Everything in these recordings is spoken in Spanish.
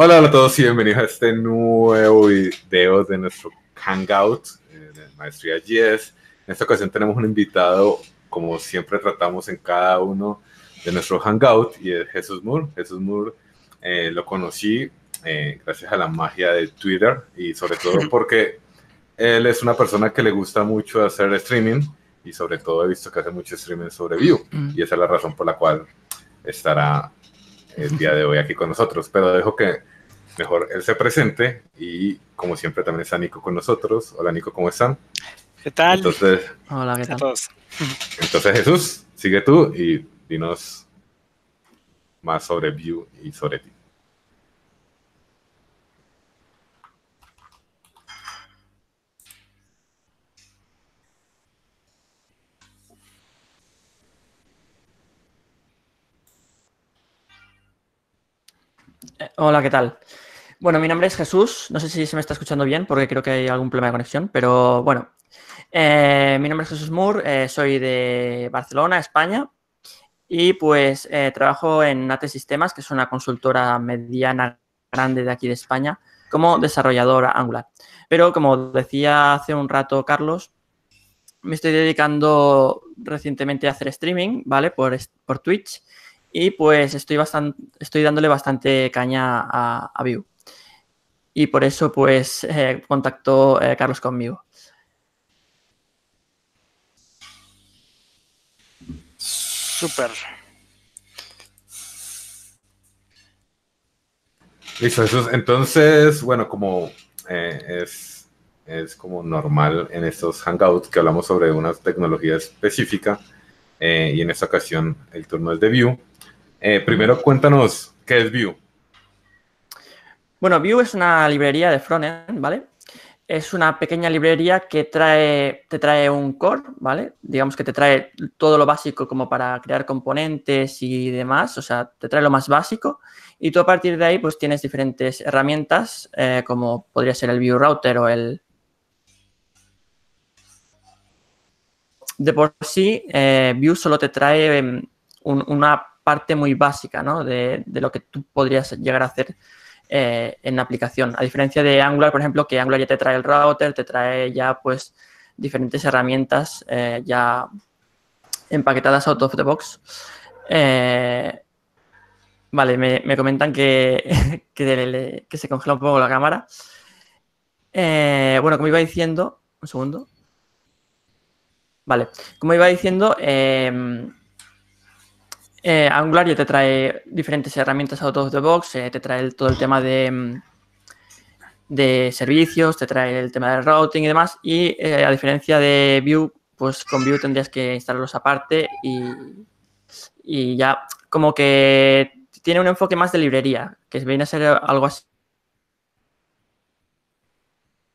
Hola, a todos y bienvenidos a este nuevo video de nuestro Hangout eh, de Maestría GS. En esta ocasión tenemos un invitado, como siempre tratamos en cada uno de nuestro Hangout, y es Jesús Moore. Jesús Moore eh, lo conocí eh, gracias a la magia de Twitter y sobre todo porque él es una persona que le gusta mucho hacer streaming y sobre todo he visto que hace mucho streaming sobre View mm. y esa es la razón por la cual estará el día de hoy aquí con nosotros. Pero dejo que mejor él se presente y como siempre también está Nico con nosotros. Hola Nico, ¿cómo están? ¿Qué tal? Entonces, Hola, ¿qué tal? Entonces Jesús, sigue tú y dinos más sobre View y sobre ti. Hola, ¿qué tal? Bueno, mi nombre es Jesús. No sé si se me está escuchando bien porque creo que hay algún problema de conexión, pero bueno. Eh, mi nombre es Jesús Moore, eh, soy de Barcelona, España, y pues trabajo en AT Sistemas, que es una consultora mediana grande de aquí de España, como desarrollador Angular. Pero como decía hace un rato Carlos, me estoy dedicando recientemente a hacer streaming, ¿vale? Por, por Twitch. Y pues estoy, bastante, estoy dándole bastante caña a, a Vue. Y por eso pues eh, contactó eh, Carlos conmigo. Súper. Listo, Jesús. Entonces, bueno, como eh, es, es, como normal en estos hangouts que hablamos sobre una tecnología específica, y en esta ocasión el turno es de Vue, eh, primero cuéntanos qué es Vue. Bueno, Vue es una librería de frontend, ¿vale? Es una pequeña librería que trae, te trae un core, ¿vale? Digamos que te trae todo lo básico como para crear componentes y demás, o sea, te trae lo más básico y tú a partir de ahí pues tienes diferentes herramientas eh, como podría ser el Vue Router o el... De por sí, eh, Vue solo te trae mm, una parte muy básica ¿no? de, lo que tú podrías llegar a hacer eh, en aplicación. A diferencia de Angular, por ejemplo, que Angular ya te trae el router, te trae ya pues diferentes herramientas eh, ya empaquetadas out of the box. Eh, vale, me, comentan que, que, se congela un poco la cámara. bueno, como iba diciendo, un segundo. Vale, como iba diciendo, eh, Angular ya te trae diferentes herramientas out of the box, eh, te trae todo el tema de, mm, de servicios, te trae el tema del routing y demás. Y eh, a diferencia de Vue, pues con Vue tendrías que instalarlos aparte y, y, ya como que tiene un enfoque más de librería, que viene a ser algo así.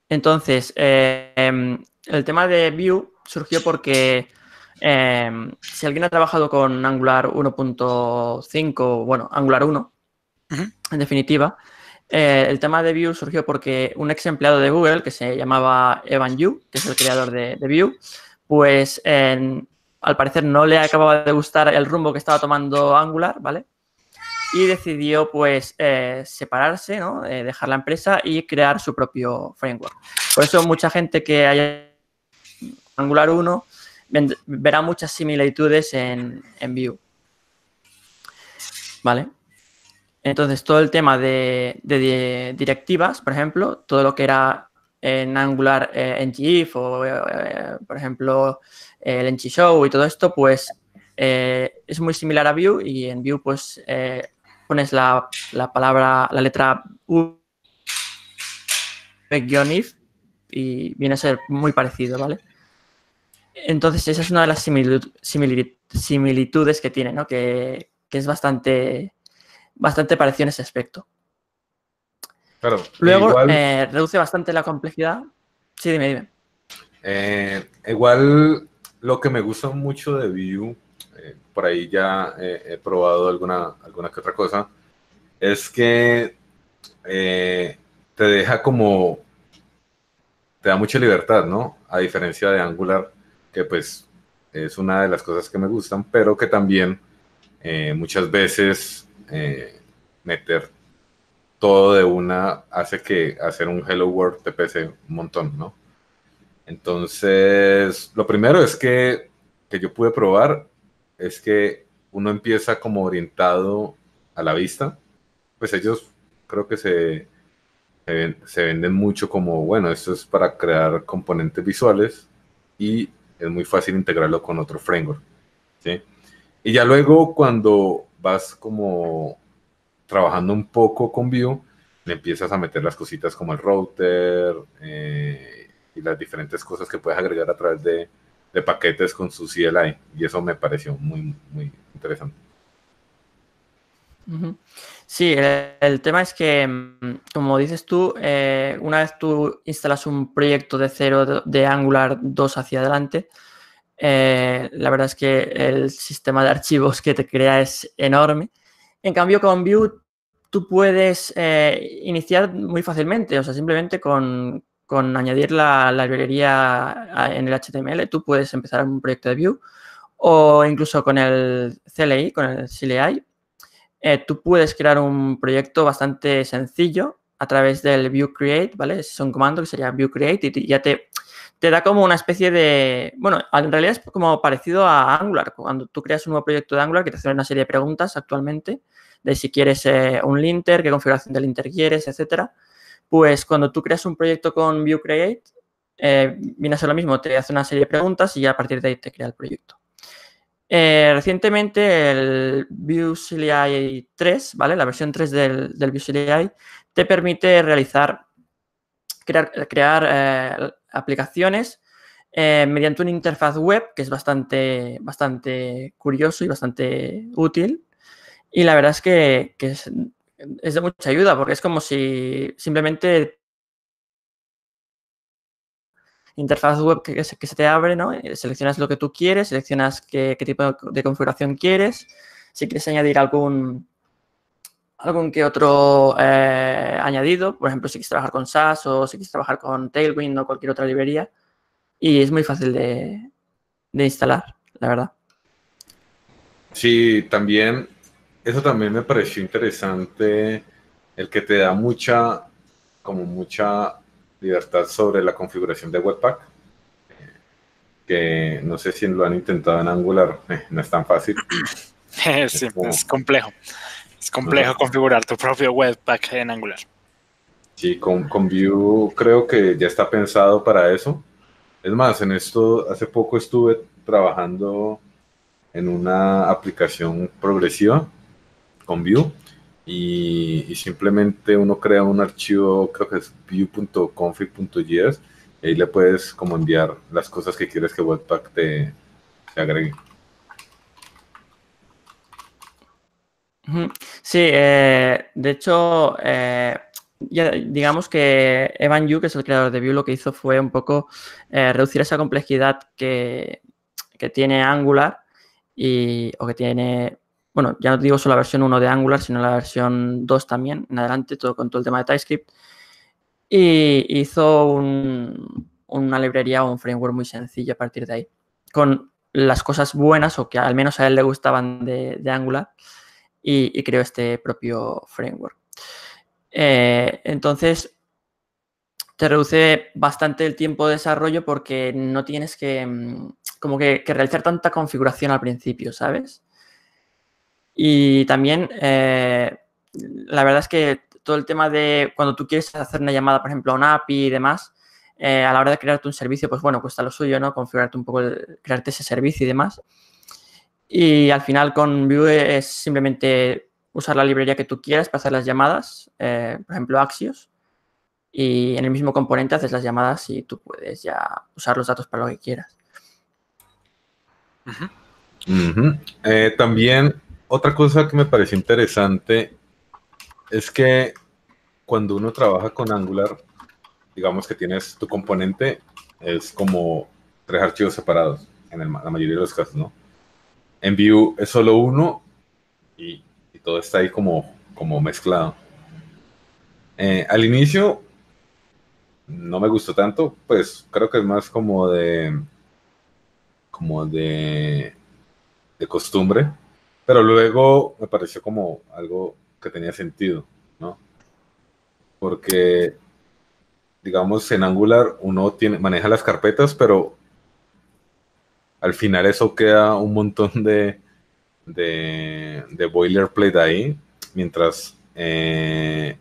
Entonces, em, el tema de Vue surgió porque Em, si alguien ha trabajado con Angular 1.5, bueno, Angular 1, en definitiva, eh, el tema de Vue surgió porque un ex empleado de Google, que se llamaba Evan Yu, que es el creador de, Vue, pues al parecer no le acababa de gustar el rumbo que estaba tomando Angular, ¿vale? Y decidió pues eh, separarse, ¿no? Eh, dejar la empresa y crear su propio framework. Por eso mucha gente que haya Angular 1 verá muchas similitudes en, en Vue. ¿Vale? Entonces, todo el tema de, directivas, por ejemplo, todo lo que era en Angular eh, ngIf o, eh, por ejemplo, el ng-show y todo esto, pues eh, es muy similar a Vue y en Vue, pues, pones la, la, palabra, la letra U if y viene a ser muy parecido, ¿vale? Entonces, esa es una de las similitudes que tiene, ¿no? Que, es bastante, bastante parecido en ese aspecto. Luego, eh, reduce bastante la complejidad. Sí, dime, dime. Eh, igual, lo que me gusta mucho de Vue, eh, por ahí ya he probado alguna, alguna que otra cosa, es que te deja como, te da mucha libertad, ¿no? A diferencia de Angular, que pues es una de las cosas que me gustan, pero que también eh, muchas veces eh, meter todo de una hace que hacer un Hello World te pese un montón, ¿no? Entonces, lo primero es que, que yo pude probar es que uno empieza como orientado a la vista, pues ellos creo que se, se, venden mucho como, bueno, esto es para crear componentes visuales y es muy fácil integrarlo con otro framework, ¿sí? Y ya luego cuando vas como trabajando un poco con Vue, le empiezas a meter las cositas como el router eh, y las diferentes cosas que puedes agregar a través de, paquetes con su CLI. Y eso me pareció muy, muy interesante. Sí, el, tema es que, mm, como dices tú, eh, una vez tú instalas un proyecto de cero de, Angular 2 hacia adelante, eh, la verdad es que el sistema de archivos que te crea es enorme. En cambio, con Vue tú puedes eh, iniciar muy fácilmente, o sea, simplemente con, con añadir la, la, librería en el HTML, tú puedes empezar un proyecto de Vue o incluso con el CLI, con el CLI, eh, tú puedes crear un proyecto bastante sencillo a través del Vue Create, ¿vale? Es un comando que sería Vue Create y ya te, te da como una especie de... Bueno, en realidad es como parecido a Angular. Cuando tú creas un nuevo proyecto de Angular que te hace una serie de preguntas actualmente de si quieres eh, un linter, qué configuración del linter quieres, etcétera. Pues cuando tú creas un proyecto con Vue Create, eh, viene a ser lo mismo, te hace una serie de preguntas y ya a partir de ahí te crea el proyecto. Eh, recientemente el Vue CLI 3, ¿vale? La versión 3 del, del te permite realizar, crear, crear eh, aplicaciones eh, mediante una interfaz web que es bastante, bastante curioso y bastante útil. Y la verdad es que, que es, es de mucha ayuda porque es como si simplemente interfaz web que, se, te abre, ¿no? Eh, seleccionas lo que tú quieres, seleccionas qué, tipo de configuración quieres, si quieres añadir algún, algún que otro eh, añadido, por ejemplo, si quieres trabajar con SAS o si quieres trabajar con Tailwind o cualquier otra librería, y es muy fácil de, de instalar, la verdad. Sí, también, eso también me pareció interesante, el que te da mucha, como mucha libertad sobre la configuración de Webpack, que no sé si lo han intentado en Angular, eh, no es tan fácil. sí, es, complejo. Es complejo configurar tu propio Webpack en Angular. Sí, con, con Vue creo que ya está pensado para eso. Es más, en esto hace poco estuve trabajando en una aplicación progresiva con Vue y, simplemente uno crea un archivo, creo que es view.config.js, y ahí le puedes como enviar las cosas que quieres que Webpack te, agregue. Sí, eh, de hecho, eh, ya, digamos que Evan Yu, que es el creador de Vue, lo que hizo fue un poco eh, reducir esa complejidad que, que, tiene Angular y, o que tiene bueno, ya no digo solo la versión 1 de Angular, sino la versión 2 también, en adelante, todo con todo el tema de TypeScript. Y hizo una librería o un framework muy sencillo a partir de ahí, con las cosas buenas o que al menos a él le gustaban de, Angular y, creó este propio framework. Eh, entonces, te reduce bastante el tiempo de desarrollo porque no tienes que, mm, como que realizar tanta configuración al principio, ¿sabes? Y también, eh, la verdad es que todo el tema de cuando tú quieres hacer una llamada, por ejemplo, a una API y demás, eh, a la hora de crearte un servicio, pues bueno, cuesta lo suyo, ¿no? Configurarte un poco, crearte ese servicio y demás. Y al final con Vue es simplemente usar la librería que tú quieras para hacer las llamadas, eh, por ejemplo, Axios, y en el mismo componente haces las llamadas y tú puedes ya usar los datos para lo que quieras. también otra cosa que me pareció interesante es que cuando uno trabaja con Angular, digamos que tienes tu componente, es como tres archivos separados en la mayoría de los casos, ¿no? En Vue es solo uno y, todo está ahí como, como mezclado. Eh, al inicio no me gustó tanto, pues creo que es más como de como de, de costumbre pero luego me pareció como algo que tenía sentido, ¿no? porque, digamos, en Angular uno tiene, maneja las carpetas, pero al final eso queda un montón de, de, de boilerplate ahí, mientras, eh,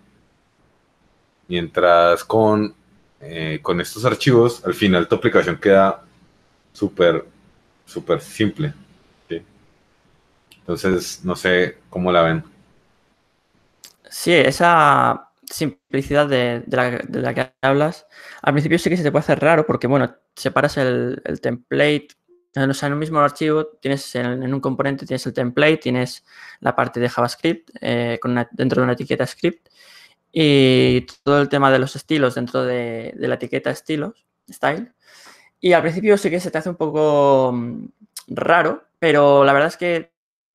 mientras con, eh, con estos archivos, al final tu aplicación queda súper, súper simple. Entonces, no sé cómo la ven. Sí, esa simplicidad de, la, que hablas, al principio sí que se te puede hacer raro porque, bueno, separas el, el template, o sea, en un mismo archivo tienes en, un componente tienes el template, tienes la parte de JavaScript eh, con dentro de una etiqueta script y todo el tema de los estilos dentro de, la etiqueta estilos, style. Y al principio sí que se te hace un poco mm, raro, pero la verdad es que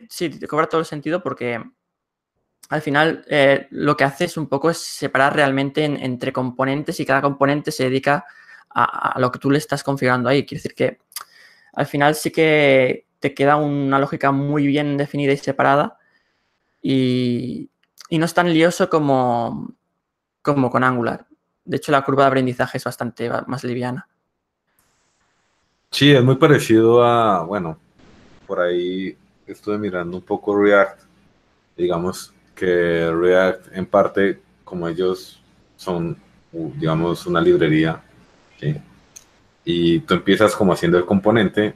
sí, te cobra todo el sentido porque al final eh, lo que hace es un poco es separar realmente entre componentes y cada componente se dedica a, lo que tú le estás configurando ahí. Quiere decir que al final sí que te queda una lógica muy bien definida y separada y, no es tan lioso como, como con Angular. De hecho, la curva de aprendizaje es bastante más liviana. Sí, es muy parecido a, bueno, por ahí estuve mirando un poco React. Digamos, que React en parte, como ellos son, digamos, una librería, y tú empiezas como haciendo el componente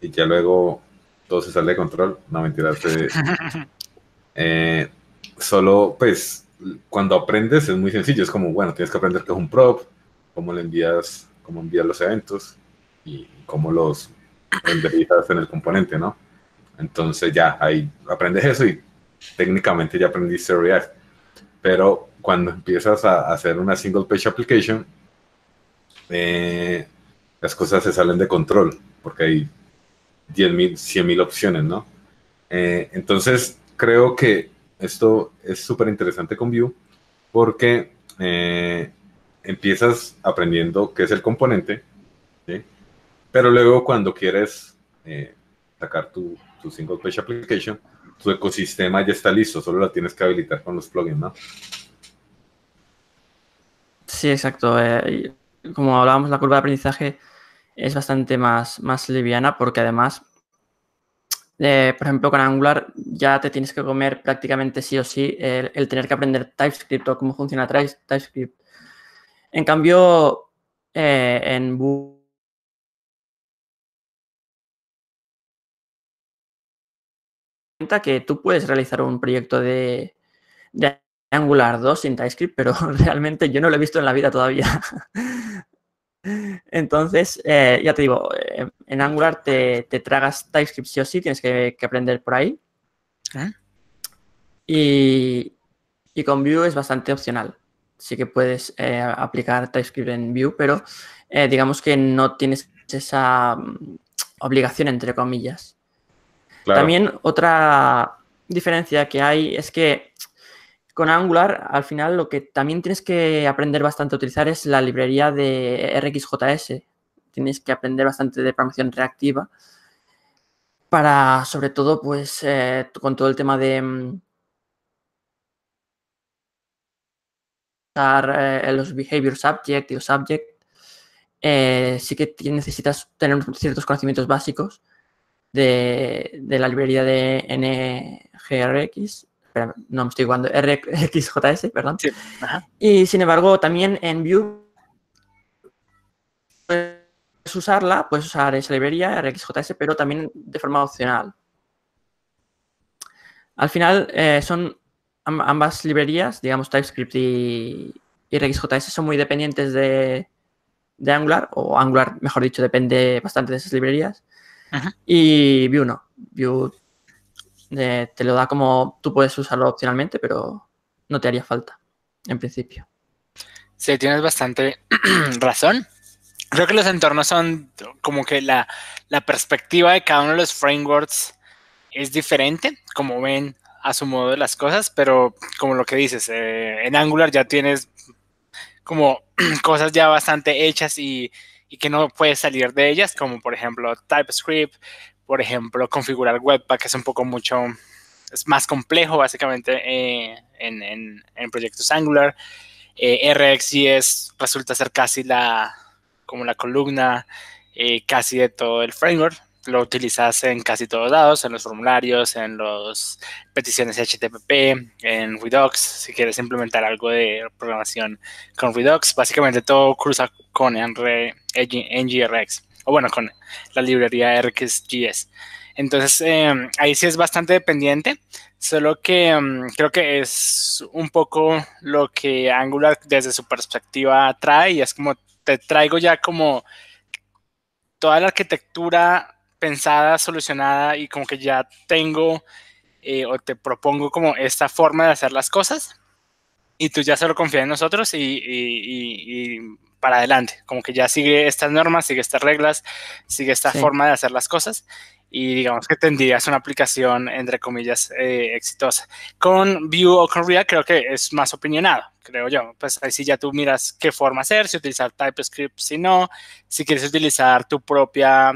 y ya luego todo se sale de control. No, mentira. eh, solo, pues, cuando aprendes es muy sencillo. Es como, bueno, tienes que aprender qué es un prop, cómo le envías, cómo envías los eventos y cómo los en el componente, ¿no? Entonces ya ahí aprendes eso y técnicamente ya aprendiste React. Pero cuando empiezas a hacer una single page application, eh, las cosas se salen de control, porque hay 10.000, 100.000 opciones, ¿no? Eh, entonces, creo que esto es súper interesante con Vue, porque eh, empiezas aprendiendo qué es el componente. Pero luego cuando quieres sacar tu, tu single page application, tu ecosistema ya está listo, solo la tienes que habilitar con los plugins, ¿no? Sí, exacto. Eh, como hablábamos, la curva de aprendizaje es bastante más, más liviana porque además, eh, por ejemplo, con Angular ya te tienes que comer prácticamente sí o sí el, tener que aprender TypeScript o cómo funciona TypeScript. En cambio, eh, en Vue que tú puedes realizar un proyecto de, Angular 2 sin TypeScript, pero realmente yo no lo he visto en la vida todavía. Entonces, eh, ya te digo, eh, en Angular te, tragas TypeScript sí o sí, tienes que, aprender por ahí. ¿Eh? Y, y, con Vue es bastante opcional. Sí que puedes aplicar TypeScript en Vue, pero digamos que no tienes esa mm, obligación, entre comillas. También otra diferencia que hay es que con Angular, al final, lo que también tienes que aprender bastante a utilizar es la librería de RxJS. Tienes que aprender bastante de programación reactiva para, sobre todo, pues, eh, con todo el tema de mm, eh, los behavior subject y los subject, eh, sí que necesitas tener ciertos conocimientos básicos de, la librería de NGRX. no me estoy jugando, RxJS, perdón. Y sin embargo, también en Vue puedes usarla, puedes usar esa librería RxJS, pero también de forma opcional. Al final eh, son ambas librerías, digamos TypeScript y, RxJS, son muy dependientes de, de Angular, o Angular, mejor dicho, depende bastante de esas librerías. Y Vue no. Vue eh, te lo da como tú puedes usarlo opcionalmente, pero no te haría falta, en principio. Sí, tienes bastante razón. Creo que los entornos son como que la, perspectiva de cada uno de los frameworks es diferente, como ven a su modo de las cosas, pero como lo que dices, eh, en Angular ya tienes como cosas ya bastante hechas y y que no puedes salir de ellas, como por ejemplo TypeScript, por ejemplo configurar Webpack, que es un poco mucho es más complejo básicamente eh, en, en, proyectos Angular. Eh, RxJS resulta ser casi la, como la columna eh, casi de todo el framework. Lo utilizas en casi todos lados, en los formularios, en las peticiones HTTP, en Redux, si quieres implementar algo de programación con Redux. Básicamente todo cruza con NGRX, o bueno, con la librería RxJS. Entonces, em, ahí sí es bastante dependiente, solo que em, creo que es un poco lo que Angular desde su perspectiva trae y es como te traigo ya como toda la arquitectura pensada, solucionada y como que ya tengo eh, o te propongo como esta forma de hacer las cosas y tú ya solo confías en nosotros y, para adelante, como que ya sigue estas normas, sigue estas reglas, sigue esta forma de hacer las cosas y digamos que tendrías una aplicación, entre comillas, eh, exitosa. Con Vue o con React creo que es más opinionado, creo yo. Pues ahí sí ya tú miras qué forma hacer, si utilizar TypeScript, si no, si quieres utilizar tu propia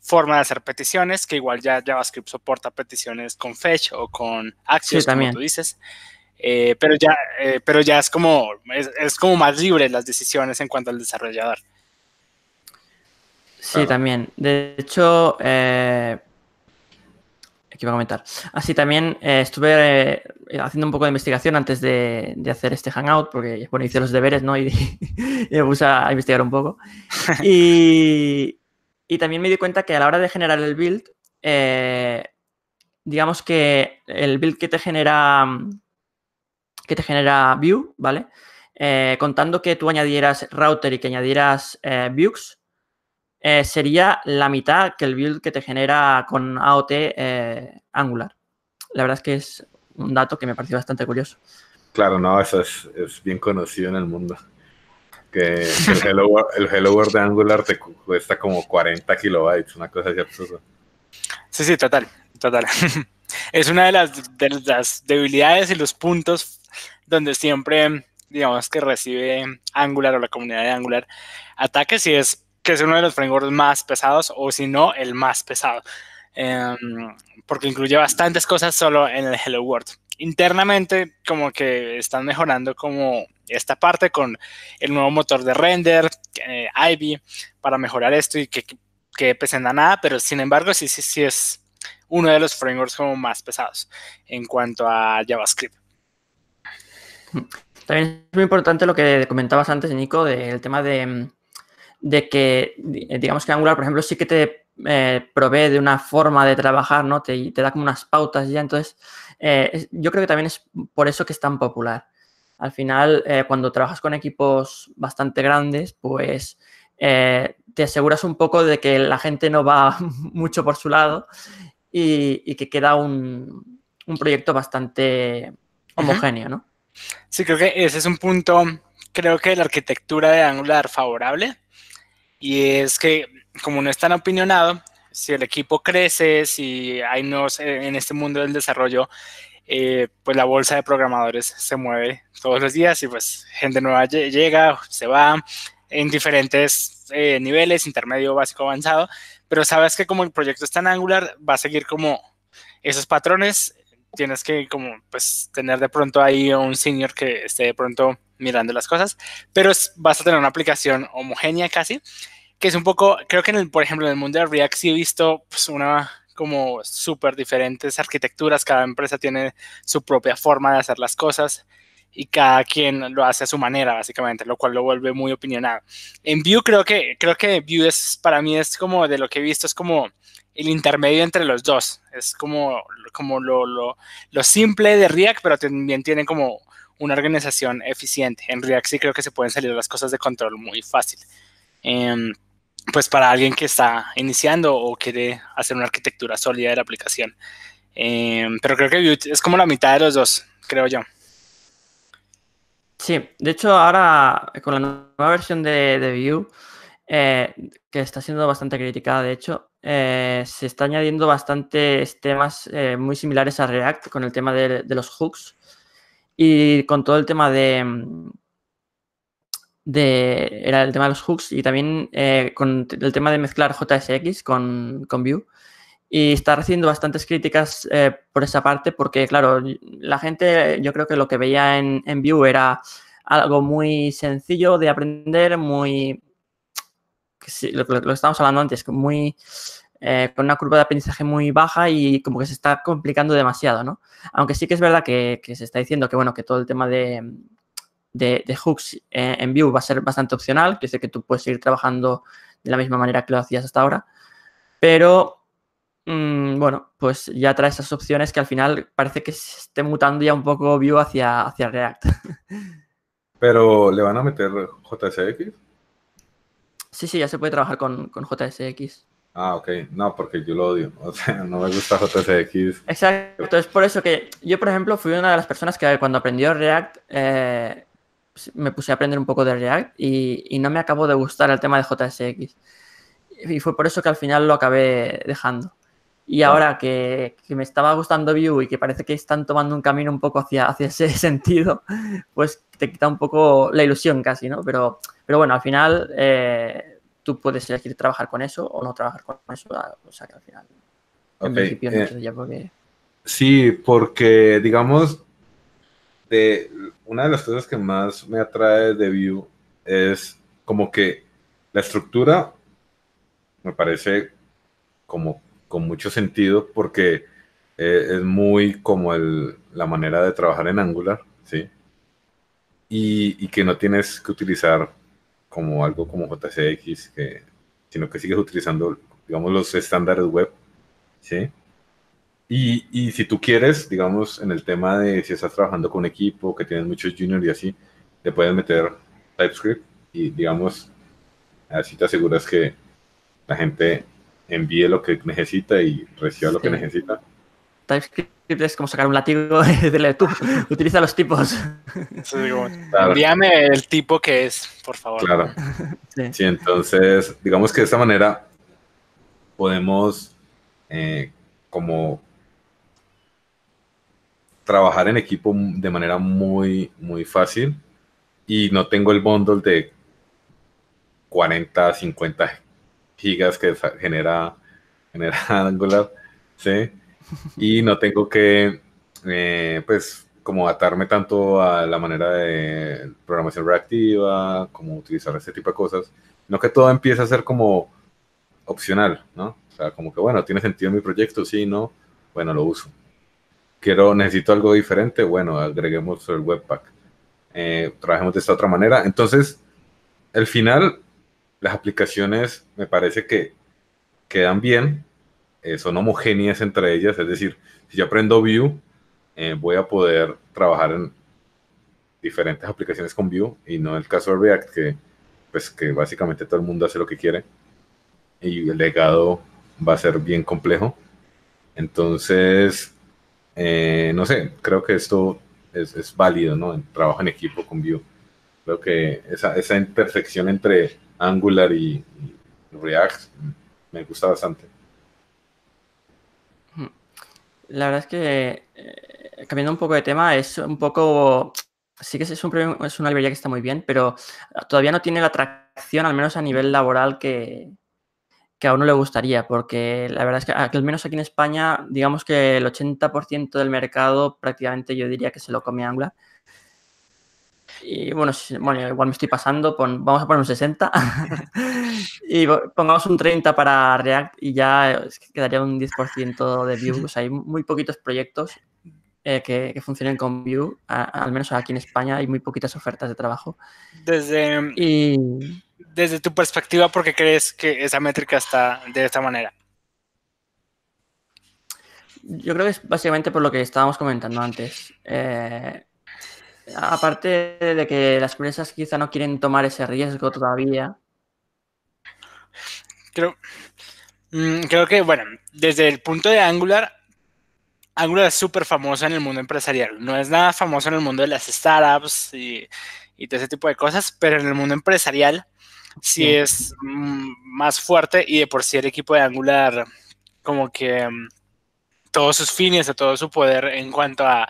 forma de hacer peticiones, que igual ya JavaScript soporta peticiones con Fetch o con Axios, como tú dices. Eh, pero, ya, eh, pero ya es como, es, es como más libre las decisiones en cuanto al desarrollador. Sí, también. De hecho, eh, ¿qué iba a comentar? Así también eh, estuve eh, haciendo un poco de investigación antes de, hacer este hangout, porque bueno, hice los deberes, ¿no? Y, me puse a investigar un poco. Y, también me di cuenta que a la hora de generar el build, digamos que el build que te genera que te genera Vue, ¿vale? contando que tú añadieras router y que añadieras Vuex, eh, sería la mitad que el build que te genera con AOT eh, Angular. La verdad es que es un dato que me pareció bastante curioso. Claro, no, eso es, bien conocido en el mundo. Que, el, hello, World de Angular te cuesta como 40 kilobytes, una cosa así absurda. Sí, sí, total, total. es una de las, de las debilidades y los puntos donde siempre, digamos, que recibe Angular o la comunidad de Angular ataques y es que es uno de los frameworks más pesados, o si no, el más pesado, em, porque incluye bastantes cosas solo en el Hello World. Internamente, como que están mejorando como esta parte con el nuevo motor de render, eh, Ivy, para mejorar esto y que, que nada, pero sin embargo, sí, sí, sí es uno de los frameworks como más pesados en cuanto a JavaScript. También es muy importante lo que comentabas antes, Nico, del tema de, de que, digamos que Angular, por ejemplo, sí que te eh, provee de una forma de trabajar, ¿no? Te, te da como unas pautas ya. Entonces, eh, yo creo que también es por eso que es tan popular. Al final, eh, cuando trabajas con equipos bastante grandes, pues te aseguras un poco de que la gente no va mucho por su lado y, que queda un, un proyecto bastante homogéneo, ¿no? Sí, creo que ese es un punto, creo que la arquitectura de Angular favorable y es que como no es tan opinionado, si el equipo crece, si hay nuevos eh, en este mundo del desarrollo, eh, pues la bolsa de programadores se mueve todos los días y pues gente nueva llega, se va en diferentes eh, niveles, intermedio, básico, avanzado, pero sabes que como el proyecto está en Angular, va a seguir como esos patrones, tienes que como pues tener de pronto ahí un senior que esté de pronto mirando las cosas, pero vas a tener una aplicación homogénea casi, que es un poco, creo que en el, por ejemplo, en el mundo de React sí he visto pues, una como súper diferentes arquitecturas, cada empresa tiene su propia forma de hacer las cosas y cada quien lo hace a su manera, básicamente, lo cual lo vuelve muy opinionado. En Vue creo que, creo que Vue es, para mí es como, de lo que he visto, es como el intermedio entre los dos. Es como, como lo, lo, simple de React, pero también tiene como una organización eficiente. En React sí creo que se pueden salir las cosas de control muy fácil. Em, pues para alguien que está iniciando o quiere hacer una arquitectura sólida de la aplicación. Em, pero creo que Vue es como la mitad de los dos, creo yo. Sí, de hecho ahora con la nueva versión de, Vue, eh, que está siendo bastante criticada, de hecho, eh, se está añadiendo bastantes temas eh, muy similares a React con el tema de, los hooks y con todo el tema de, de era el tema de los hooks y también con el tema de mezclar JSX con, con Vue. y está recibiendo bastantes críticas eh, por esa parte porque, claro, la gente yo creo que lo que veía en, en Vue era algo muy sencillo de aprender, muy... lo, lo, estábamos hablando antes, muy... Eh, con una curva de aprendizaje muy baja y como que se está complicando demasiado, ¿no? Aunque sí que es verdad que, que se está diciendo que, bueno, que todo el tema de, de, de hooks eh, en Vue va a ser bastante opcional, que dice que tú puedes seguir trabajando de la misma manera que lo hacías hasta ahora, pero mmm, bueno, pues ya trae esas opciones que al final parece que se esté mutando ya un poco Vue hacia, hacia React. Pero, ¿le van a meter JSX? Sí, sí, ya se puede trabajar con, con JSX. Ah, ok. No, porque yo lo odio. O sea, no me gusta JSX. Exacto. Es por eso que yo, por ejemplo, fui una de las personas que cuando aprendió React eh, me puse a aprender un poco de React y, y, no me acabó de gustar el tema de JSX. Y fue por eso que al final lo acabé dejando. Y ahora que, que, me estaba gustando Vue y que parece que están tomando un camino un poco hacia, hacia ese sentido, pues te quita un poco la ilusión casi, ¿no? Pero, pero bueno, al final eh, tú puedes elegir trabajar con eso o no trabajar con eso. O sea que al final, okay. en principio, no eh, ya porque... Sí, porque digamos, de una de las cosas que más me atrae de Vue es como que la estructura me parece como con mucho sentido porque eh, es muy como el, la manera de trabajar en Angular, ¿sí? Y, y, que no tienes que utilizar como algo como JCX, que, sino que sigues utilizando, digamos, los estándares web, ¿sí? Y, y, si tú quieres, digamos, en el tema de si estás trabajando con un equipo, que tienes muchos juniors y así, te puedes meter TypeScript y, digamos, así te aseguras que la gente envíe lo que necesita y reciba lo que necesita. TypeScript es como sacar un látigo y decirle tú, utiliza los tipos. Sí, claro. Envíame el tipo que es, por favor. Claro. Sí. sí entonces, digamos que de esta manera podemos eh, como trabajar en equipo de manera muy, muy fácil y no tengo el bundle de 40, 50 gigas que genera, genera Angular, ¿sí? Y no tengo que, eh, pues, como atarme tanto a la manera de programación reactiva, como utilizar este tipo de cosas, no que todo empiece a ser como opcional, ¿no? O sea, como que, bueno, tiene sentido mi proyecto, sí, no, bueno, lo uso. Quiero, necesito algo diferente, bueno, agreguemos el webpack. Eh, trabajemos de esta otra manera. Entonces, al final, las aplicaciones me parece que quedan bien, eh, son homogéneas entre ellas, es decir, si yo aprendo Vue, eh, voy a poder trabajar en diferentes aplicaciones con Vue y no el caso de React, que, pues, que básicamente todo el mundo hace lo que quiere y el legado va a ser bien complejo. Entonces, eh, no sé, creo que esto es, es válido, ¿no? Trabajo en equipo con Vue. Creo que esa, esa intersección entre Angular y, React me gusta bastante. La verdad es que, eh, cambiando un poco de tema, es un poco. Sí que es, un, es una librería que está muy bien, pero todavía no tiene la atracción, al menos a nivel laboral, que, que a uno le gustaría, porque la verdad es que, al menos aquí en España, digamos que el 80% del mercado prácticamente yo diría que se lo come Angular. Y bueno, bueno, igual me estoy pasando, pon, vamos a poner un 60 y pongamos un 30 para React y ya quedaría un 10% de Vue. O sea, hay muy poquitos proyectos eh, que, que, funcionen con Vue, a, al menos aquí en España hay muy poquitas ofertas de trabajo. Desde, y... desde tu perspectiva, ¿por qué crees que esa métrica está de esta manera? Yo creo que es básicamente por lo que estábamos comentando antes. Eh, Aparte de que las empresas quizá no quieren tomar ese riesgo todavía. Creo, mmm, creo que, bueno, desde el punto de Angular, Angular es súper famosa en el mundo empresarial. No es nada famoso en el mundo de las startups y, y de ese tipo de cosas, pero en el mundo empresarial sí, sí. es mmm, más fuerte y de por sí el equipo de Angular como que mmm, todos sus fines, todo su poder en cuanto a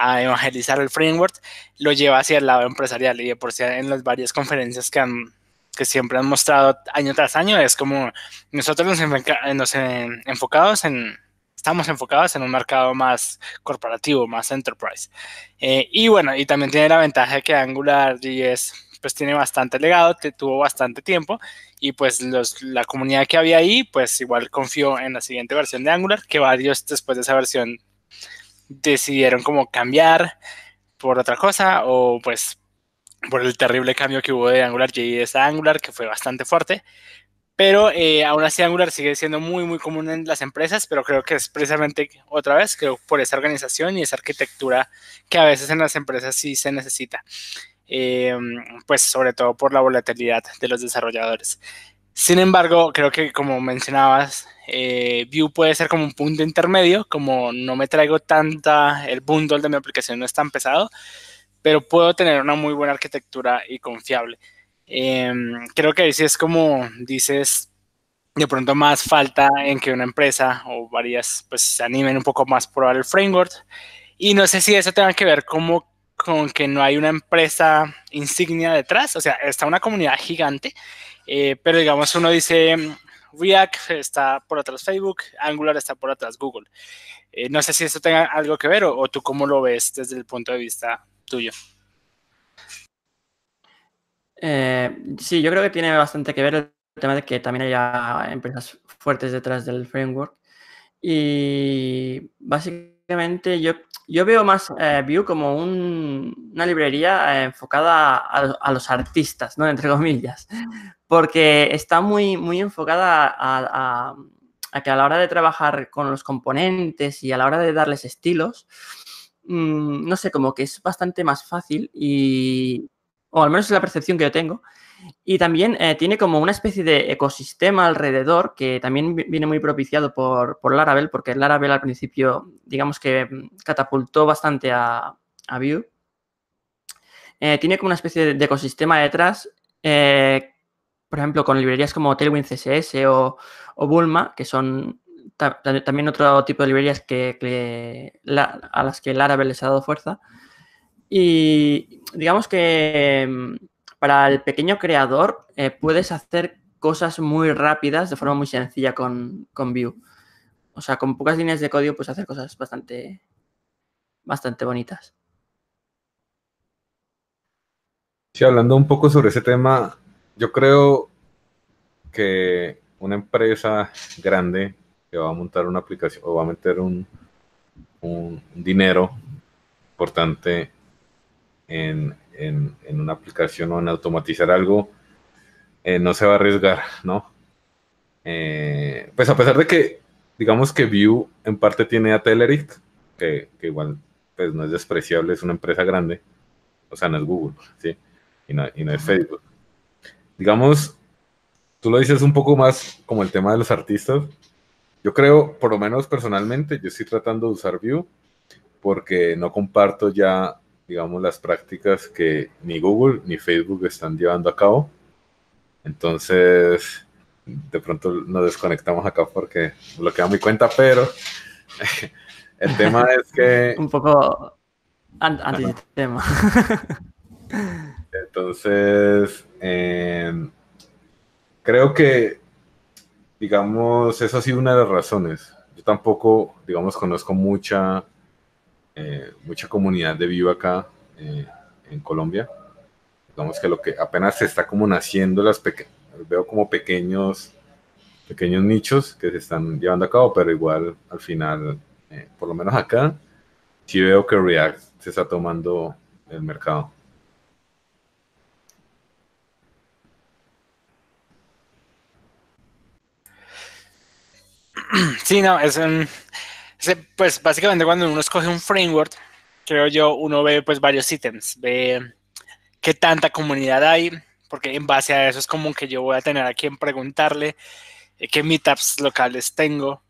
a evangelizar el framework, lo lleva hacia el lado empresarial y de por sí en las varias conferencias que han, que siempre han mostrado año tras año es como nosotros nos, nos enfocados en, estamos enfocados en un mercado más corporativo, más enterprise. Eh, y bueno, y también tiene la ventaja que Angular JS pues tiene bastante legado, tuvo bastante tiempo y pues la comunidad que había ahí pues igual confió en la siguiente versión de Angular, que varios después de esa versión decidieron como cambiar por otra cosa o pues por el terrible cambio que hubo de Angular JS a Angular, que fue bastante fuerte. Pero eh, aún así Angular sigue siendo muy, muy común en las empresas, pero creo que es precisamente, otra vez, creo por esa organización y esa arquitectura que a veces en las empresas sí se necesita. Eh, pues sobre todo por la volatilidad de los desarrolladores. Sin embargo, creo que como mencionabas, eh, Vue puede ser como un punto intermedio, como no me traigo tanta, el bundle de mi aplicación no es tan pesado, pero puedo tener una muy buena arquitectura y confiable. Em, creo que ahí es como dices, de pronto más falta en que una empresa o varias pues se animen un poco más por el framework. Y no sé si eso tenga que ver como con que no hay una empresa insignia detrás, o sea, está una comunidad gigante, eh, pero digamos uno dice React está por atrás Facebook, Angular está por atrás Google. Eh, no sé si eso tenga algo que ver o tú cómo lo ves desde el punto de vista tuyo. Eh, sí, yo creo que tiene bastante que ver el tema de que también haya empresas fuertes detrás del framework. Y básicamente yo, yo veo más eh, como una librería eh, enfocada a, los artistas, ¿no? Entre comillas. Porque está muy, muy enfocada a, que a la hora de trabajar con los componentes y a la hora de darles estilos, mm, no sé, como que es bastante más fácil y, o al menos es la percepción que yo tengo. Y también eh, tiene como una especie de ecosistema alrededor que también viene muy propiciado por, por Laravel, porque Laravel al principio, digamos que mm, catapultó bastante a, a Vue. Eh, tiene como una especie de, ecosistema detrás, eh, por ejemplo, con librerías como Tailwind CSS o, o Bulma, que son también otro tipo de librerías que, a las que Laravel les ha dado fuerza. Y digamos que mm, para el pequeño creador eh, puedes hacer cosas muy rápidas de forma muy sencilla con, con Vue. O sea, con pocas líneas de código puedes hacer cosas bastante, bastante bonitas. Sí, hablando un poco sobre ese tema, yo creo que una empresa grande que va a montar una aplicación o va a meter un, un dinero importante en, una aplicación o en automatizar algo, eh, no se va a arriesgar, ¿no? Eh, pues a pesar de que, digamos que Vue en parte tiene a Telerik, que, igual pues no es despreciable, es una empresa grande, o sea, no es Google, ¿sí? Y no, y no es Facebook. Digamos, tú lo dices un poco más como el tema de los artistas. Yo creo, por lo menos personalmente, yo estoy tratando de usar Vue porque no comparto ya digamos, las prácticas que ni Google ni Facebook están llevando a cabo. Entonces, de pronto nos desconectamos acá porque bloqueamos mi cuenta, pero el tema es que... Un poco anti-tema. Entonces, em, creo que, digamos, eso ha sido una de las razones. Yo tampoco, digamos, conozco mucha eh, mucha comunidad de vivo acá eh, en Colombia. Digamos que lo que apenas se está como naciendo, las veo como pequeños, pequeños nichos que se están llevando a cabo, pero igual al final, eh, por lo menos acá, sí veo que React se está tomando el mercado. Sí, no, es un, pues básicamente cuando uno escoge un framework, creo yo, uno ve pues varios ítems, ve qué tanta comunidad hay, porque en base a eso es como que yo voy a tener a quien preguntarle eh, qué meetups locales tengo,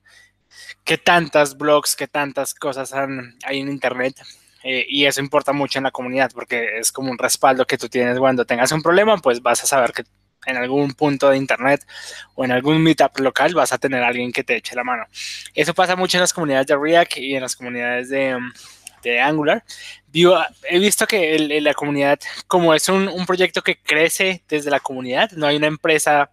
qué tantas blogs, qué tantas cosas hay en internet. Eh, y eso importa mucho en la comunidad porque es como un respaldo que tú tienes cuando tengas un problema, pues vas a saber que en algún punto de internet o en algún meetup local vas a tener alguien que te eche la mano. Eso pasa mucho en las comunidades de React y en las comunidades de, de Angular. he visto que la comunidad, como es un, un, proyecto que crece desde la comunidad, no hay una empresa,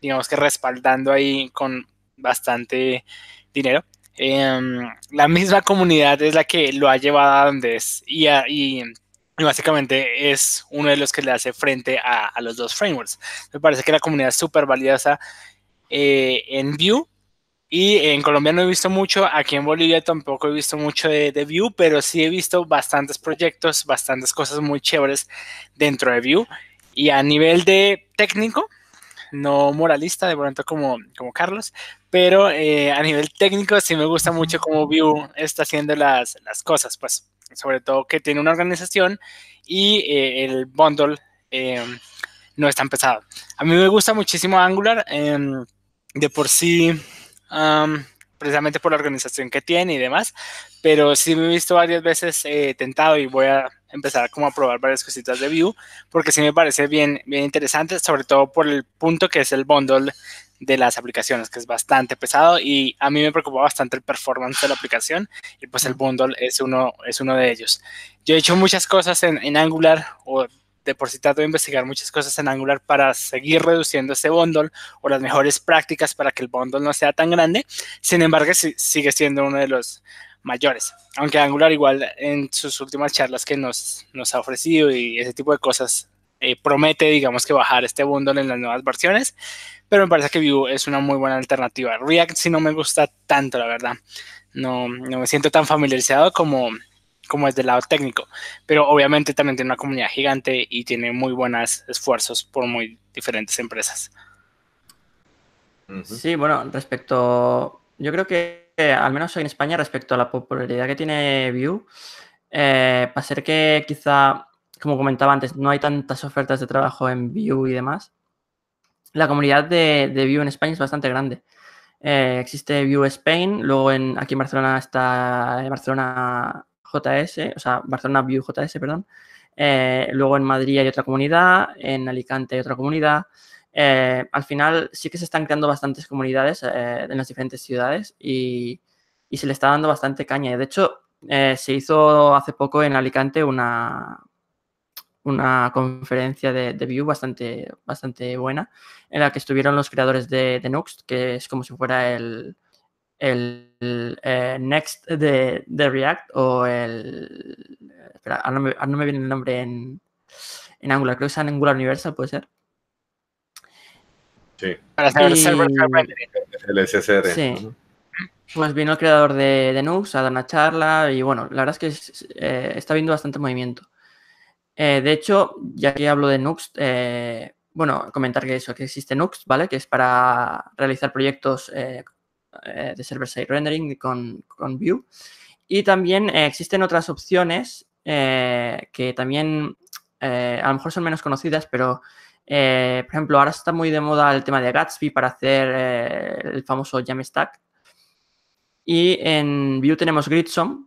digamos que respaldando ahí con bastante dinero. Em, la misma comunidad es la que lo ha llevado a donde es y, básicamente es uno de los que le hace frente a, a los dos frameworks. Me parece que la comunidad es súper valiosa eh, en Vue y en Colombia no he visto mucho, aquí en Bolivia tampoco he visto mucho de, de, Vue, pero sí he visto bastantes proyectos, bastantes cosas muy chéveres dentro de Vue. Y a nivel de técnico, no moralista de pronto como, como Carlos, pero eh, a nivel técnico sí me gusta mucho cómo Vue está haciendo las, las cosas, pues sobre todo que tiene una organización y eh, el bundle eh, no es tan pesado. A mí me gusta muchísimo Angular, em, de por sí precisamente por la organización que tiene y demás, pero sí me he visto varias veces eh, tentado y voy a empezar como a probar varias cositas de Vue, porque sí me parece bien, bien interesante, sobre todo por el punto que es el bundle de las aplicaciones, que es bastante pesado y a mí me preocupa bastante el performance de la aplicación y pues el bundle es uno, es uno de ellos. Yo he hecho muchas cosas en, en Angular o de por sí trato de investigar muchas cosas en Angular para seguir reduciendo ese bundle o las mejores prácticas para que el bundle no sea tan grande. Sin embargo, sigue siendo uno de los mayores. Aunque Angular igual en sus últimas charlas que nos, nos ha ofrecido y ese tipo de cosas eh, promete, digamos, que bajar este bundle en las nuevas versiones. Pero me parece que Vue es una muy buena alternativa. React sí no me gusta tanto, la verdad. No, no me siento tan familiarizado como, como es del lado técnico, pero obviamente también tiene una comunidad gigante y tiene muy buenos esfuerzos por muy diferentes empresas. Sí, bueno, respecto, yo creo que al menos en España, respecto a la popularidad que tiene Vue, eh, para ser que quizá, como comentaba antes, no hay tantas ofertas de trabajo en Vue y demás, la comunidad de, de Vue en España es bastante grande. Eh, existe Vue Spain, luego en, aquí en Barcelona está en Barcelona JS, o sea, Barcelona View JS, perdón. Eh, luego en Madrid hay otra comunidad, en Alicante hay otra comunidad. Eh, al final sí que se están creando bastantes comunidades eh, en las diferentes ciudades y, se le está dando bastante caña. De hecho, se hizo hace poco en Alicante una, una conferencia de, de Vue bastante, bastante buena en la que estuvieron los creadores de, de Nuxt, que es como si fuera el, el eh, Next de, React o el... Espera, ahora no me, viene el nombre en, en Angular, creo que es en Angular Universal, ¿puede ser? Sí. Para hacer el server El SSR. Sí. Pues vino el creador de, de Nux a dar una charla y bueno, la verdad es que eh, está viendo bastante movimiento. Eh, de hecho, ya que hablo de Nux, bueno, comentar que eso, que existe Nux, ¿vale? Que es para realizar proyectos eh, de server-side rendering con, con Vue. Y también eh, existen otras opciones eh, que también a lo mejor son menos conocidas, pero por ejemplo, ahora está muy de moda el tema de Gatsby para hacer el famoso Jamstack. Y en Vue tenemos Gridsome,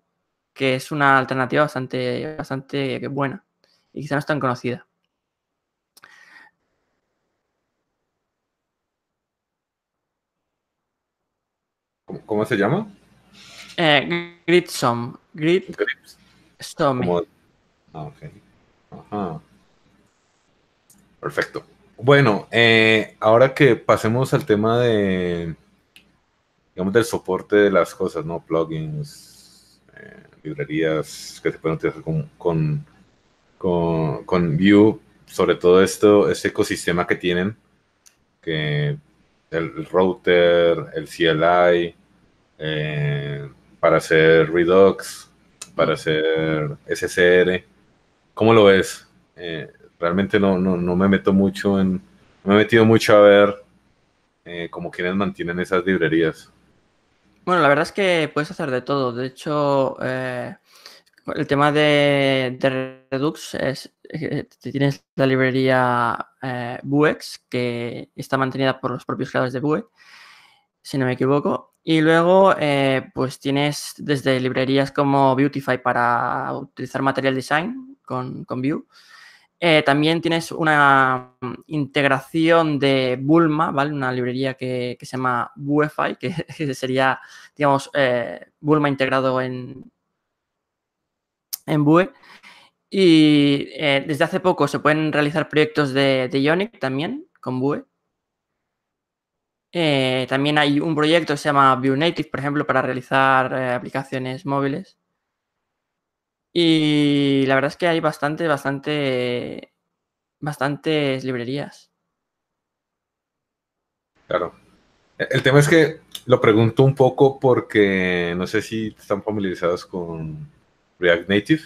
que es una alternativa bastante, bastante buena y quizá no es tan conocida. ¿Cómo se llama? Eh, Gridsome. Grid Ah, ok. Ajá. Perfecto. Bueno, eh, ahora que pasemos al tema de, digamos, del soporte de las cosas, ¿no? Plugins, eh, librerías que se pueden utilizar con, con, con, Vue, sobre todo esto, este ecosistema que tienen, que el router, el CLI, eh, para hacer Redux, para hacer SSR. ¿Cómo lo ves? Eh, realmente no, no, me meto mucho en, me he metido mucho a ver eh, cómo quienes mantienen esas librerías. Bueno, la verdad es que puedes hacer de todo. De hecho, el tema de, Redux es, tienes la librería Vuex, que está mantenida por los propios creadores de Vue, si no me equivoco. Y luego, eh, pues tienes desde librerías como Beautify para utilizar Material Design con, con Vue. Eh, también tienes una integración de Bulma, ¿vale? Una librería que, se llama Vuefy, que, sería, digamos, eh, Bulma integrado en, en Vue. Y eh, desde hace poco se pueden realizar proyectos de, Ionic también con Vue. Eh, también hay un proyecto que se llama Vue Native, por ejemplo, para realizar eh, aplicaciones móviles. Y la verdad es que hay bastante, bastante, bastantes librerías. Claro. E, el tema es que lo pregunto un poco porque no sé si están familiarizados con React Native.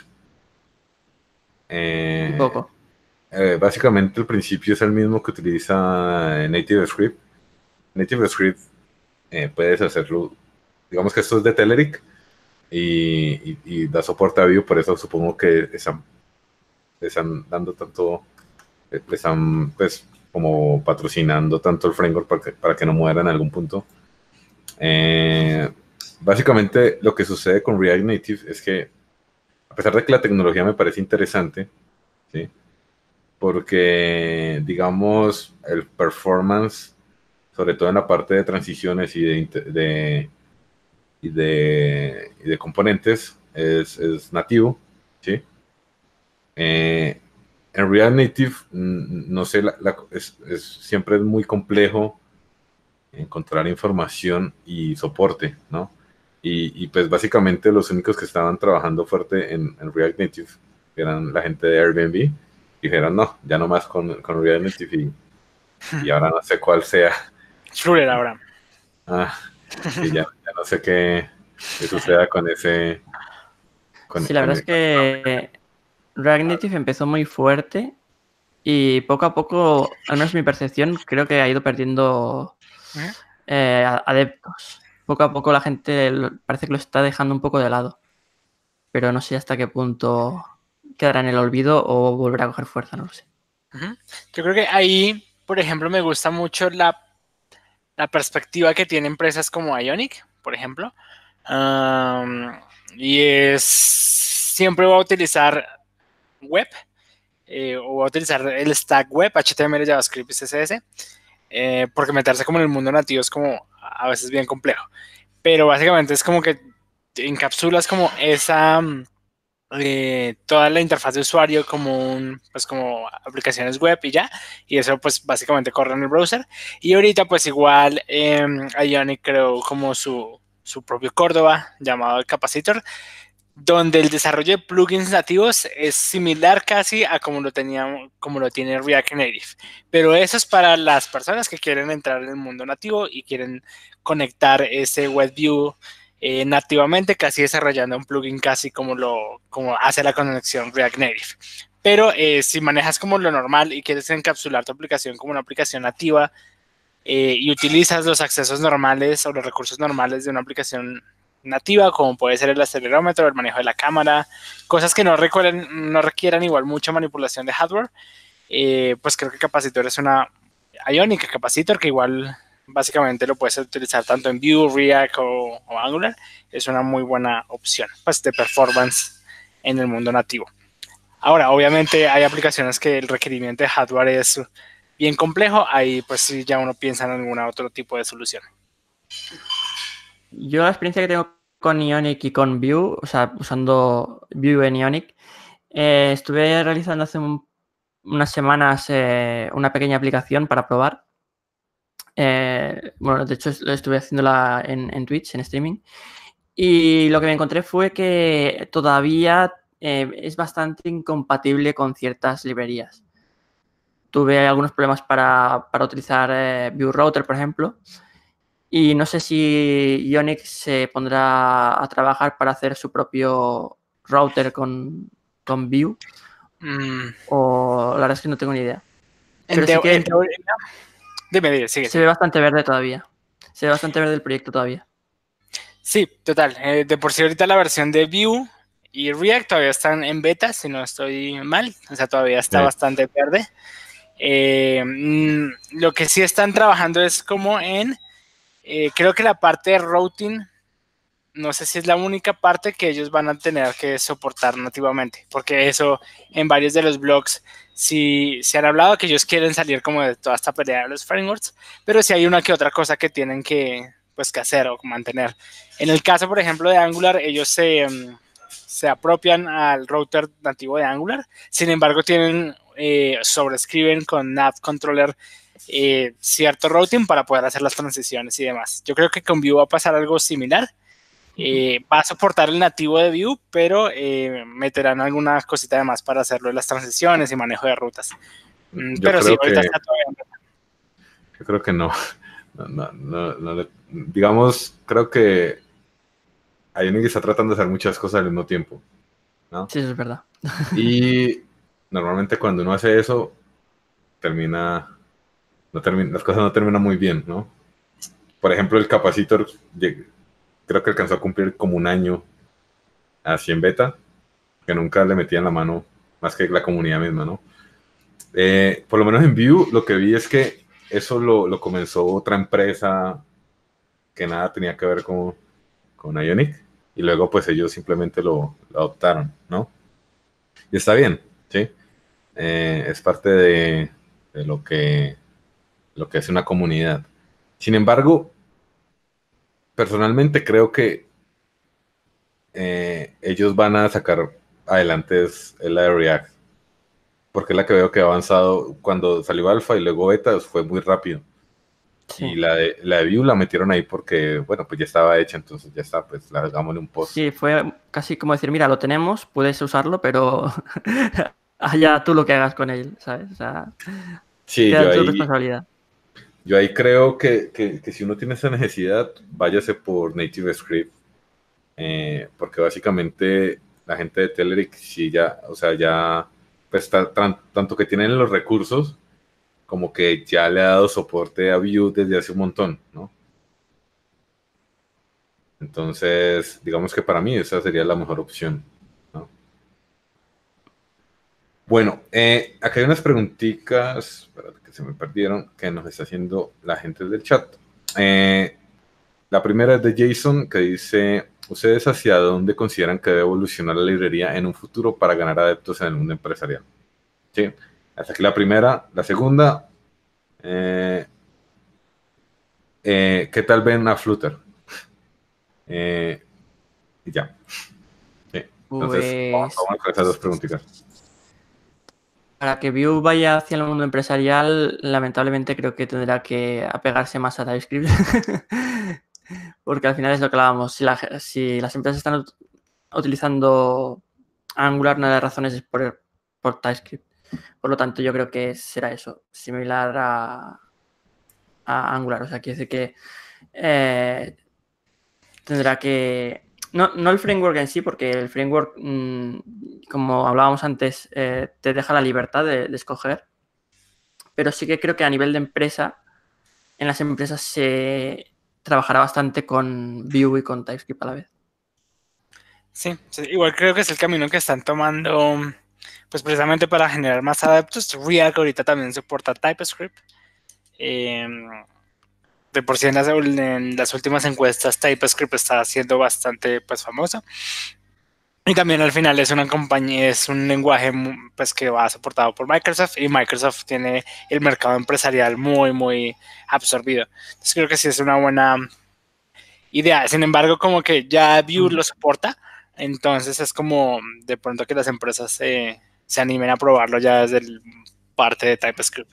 Eh, Un poco. eh, básicamente el principio es el mismo que utiliza Native Script. Native Script eh, puedes hacerlo, digamos que esto es de Telerik y, y- y da soporte a Vue, por eso supongo que están, están dando tanto, están pues como patrocinando tanto el framework para que, para que no muera en algún punto. Eh, básicamente lo que sucede con React Native es que a pesar de que la tecnología me parece interesante, ¿sí? porque digamos el performance, sobre todo en la parte de transiciones y de, y de, y de componentes, es, es nativo. ¿sí? Eh, en React Native, mm, no sé, la- es, es- siempre es muy complejo encontrar información y soporte, ¿no? Y, y, pues básicamente los únicos que estaban trabajando fuerte en, en React Native eran la gente de Airbnb. Y dijeron, no, ya no más con, con React Native y, y ahora no sé cuál sea. Flutter ahora. Ah, y ya, ya no sé qué, qué suceda con ese... con- Sí, la con verdad es que React Native empezó muy fuerte y poco a poco, al menos mi percepción, creo que ha ido perdiendo ¿Eh? adeptos. Poco a poco la gente parece que lo está dejando un poco de lado. Pero no sé hasta qué punto quedará en el olvido o volverá a coger fuerza, no lo sé. Yo creo que ahí, por ejemplo, me gusta mucho la, la perspectiva que tiene empresas como Ionic, por ejemplo. Am, y es siempre va a utilizar web eh, o va a utilizar el stack web, HTML, JavaScript y CSS, eh, porque meterse como en el mundo nativo es como a veces bien complejo. Pero básicamente es como que encapsulas como esa mm, eh, toda la interfaz de usuario como un, pues como aplicaciones web y ya, y eso pues básicamente corre en el browser. Y ahorita pues igual eh, Ionic creó como su, su propio Córdoba llamado Capacitor, donde el desarrollo de plugins nativos es similar casi a como lo tenía, como lo tiene React Native. Pero eso es para las personas que quieren entrar en el mundo nativo y quieren conectar ese WebView eh, nativamente, casi desarrollando un plugin casi como lo como hace la conexión React Native. Pero eh, si manejas como lo normal y quieres encapsular tu aplicación como una aplicación nativa eh, y utilizas los accesos normales o los recursos normales de una aplicación nativa, como puede ser el acelerómetro, el manejo de la cámara, cosas que no requieran, no requieran igual mucha manipulación de hardware, eh, pues creo que Capacitor es una Ionic Capacitor que igual básicamente lo puedes utilizar tanto en Vue, React o, o, Angular. Es una muy buena opción pues, de performance en el mundo nativo. Ahora, obviamente hay aplicaciones que el requerimiento de hardware es bien complejo. Ahí pues ya uno piensa en algún otro tipo de solución. Yo la experiencia que tengo con Ionic y con Vue, o sea, usando Vue en Ionic, eh, estuve realizando hace un, unas semanas eh, una pequeña aplicación para probar. Eh, bueno, de hecho estuve haciéndola en, en, Twitch, en streaming. Y lo que me encontré fue que todavía es bastante incompatible con ciertas librerías. Tuve algunos problemas para, para utilizar Vue Router, por ejemplo. Y no sé si Ionic se pondrá a trabajar para hacer su propio router con, con Vue. Mm. O la verdad es que no tengo ni idea. Pero sí que Dime, dime, sigue. Se ve bastante verde todavía. Se ve bastante verde el proyecto todavía. Sí, total. Eh, de por sí ahorita la versión de Vue y React todavía están en beta, si no estoy mal. O sea, todavía está sí. bastante verde. Eh, mm, lo que sí están trabajando es como en, eh, creo que la parte de routing, no sé si es la única parte que ellos van a tener que soportar nativamente, porque eso en varios de los blogs sí se han hablado que ellos quieren salir como de toda esta pelea de los frameworks, pero sí hay una que otra cosa que tienen que, pues, que hacer o mantener. En el caso, por ejemplo, de Angular, ellos se, um, se apropian al router nativo de Angular, sin embargo tienen, eh, sobrescriben con nav controller eh, cierto routing para poder hacer las transiciones y demás. Yo creo que con Vue va a pasar algo similar. Eh, va a soportar el nativo de Vue, pero meterán alguna cosita de más para hacerlo de las transiciones y manejo de rutas. Mm, pero sí, ahorita está todavía. Yo creo que no. no, no, no digamos, creo que Ionic está tratando de hacer muchas cosas al mismo tiempo. ¿no? Sí, eso es verdad. Y normalmente cuando uno hace eso, termina, no termina, las cosas no terminan muy bien, ¿no? Por ejemplo, el capacitor, creo que alcanzó a cumplir como un año así en beta, que nunca le metían la mano más que la comunidad misma, ¿no? Eh, por lo menos en Vue lo que vi es que eso lo, lo comenzó otra empresa que nada tenía que ver con, con Ionic y luego pues ellos simplemente lo, adoptaron, ¿no? Y está bien, ¿sí? Eh, es parte de, lo, que, lo que es una comunidad. Sin embargo, personalmente creo que eh, ellos van a sacar adelante es la de React, porque es la que veo que ha avanzado cuando salió Alpha y luego Beta, fue muy rápido. Y la de, la de Vue la metieron ahí porque, bueno, pues ya estaba hecha, entonces ya está, pues la hagámosle un post. Sí, fue casi como decir, mira, lo tenemos, puedes usarlo, pero allá tú lo que hagas con él, ¿sabes? O sea, sí, yo ahí, responsabilidad. Yo ahí creo que, que, si uno tiene esa necesidad, váyase por Native Script, eh, porque básicamente la gente de Telerik sí ya, o sea, ya, pues tanto que tienen los recursos, como que ya le ha dado soporte a Vue desde hace un montón, ¿no? Entonces, digamos que para mí esa sería la mejor opción. ¿no? Bueno, eh, acá hay unas preguntitas que se me perdieron que nos está haciendo la gente del chat. Eh, la primera es de Jason que dice, ¿ustedes hacia dónde consideran que debe evolucionar la librería en un futuro para ganar adeptos en el mundo empresarial? Sí. Hasta aquí la primera. La segunda, eh, eh, ¿qué tal ven a Flutter? Eh, ya. Entonces, vamos, pues con esas dos preguntitas. Para que Vue vaya hacia el mundo empresarial, lamentablemente creo que tendrá que apegarse más a TypeScript. Porque al final es lo que hablábamos. Si, las empresas están utilizando Angular, una de las razones es por, por TypeScript. Por lo tanto, yo creo que será eso, similar a, Angular. O sea, quiere decir que eh, tendrá que. No, el framework en sí, porque el framework, mm, como hablábamos antes, eh, te deja la libertad de, escoger. Pero sí que creo que a nivel de empresa, en las empresas se trabajará bastante con Vue y con TypeScript a la vez. sí, igual creo que es el camino que están tomando pues precisamente para generar más adeptos. React ahorita también soporta TypeScript. Em, de por sí en las, últimas encuestas TypeScript está siendo bastante pues famosa. Y también al final es una compañía, es un lenguaje pues que va soportado por Microsoft y Microsoft tiene el mercado empresarial muy, muy absorbido. Entonces creo que sí es una buena idea. Sin embargo, como que ya Vue lo soporta, entonces es como de pronto que las empresas se se animen a probarlo ya desde el parte de TypeScript.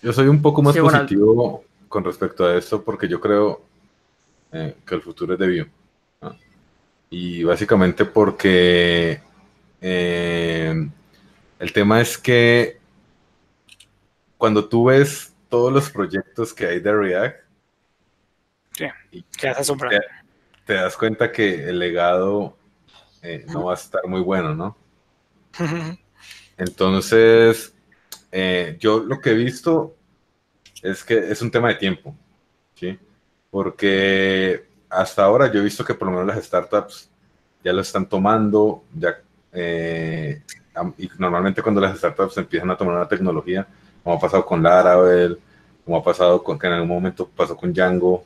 Yo soy un poco más positivo con respecto a esto porque yo creo eh, que el futuro es de Vue. Y básicamente porque eh, el tema es que cuando tú ves todos los proyectos que hay de React, sí, te, te, das cuenta que el legado eh, no va a estar muy bueno, ¿no? Entonces, eh, yo lo que he visto es que es un tema de tiempo, ¿sí? Porque hasta ahora yo he visto que por lo menos las startups ya lo están tomando, ya, eh, y normalmente cuando las startups empiezan a tomar una tecnología, como ha pasado con Laravel, como ha pasado con, que en algún momento pasó con Django,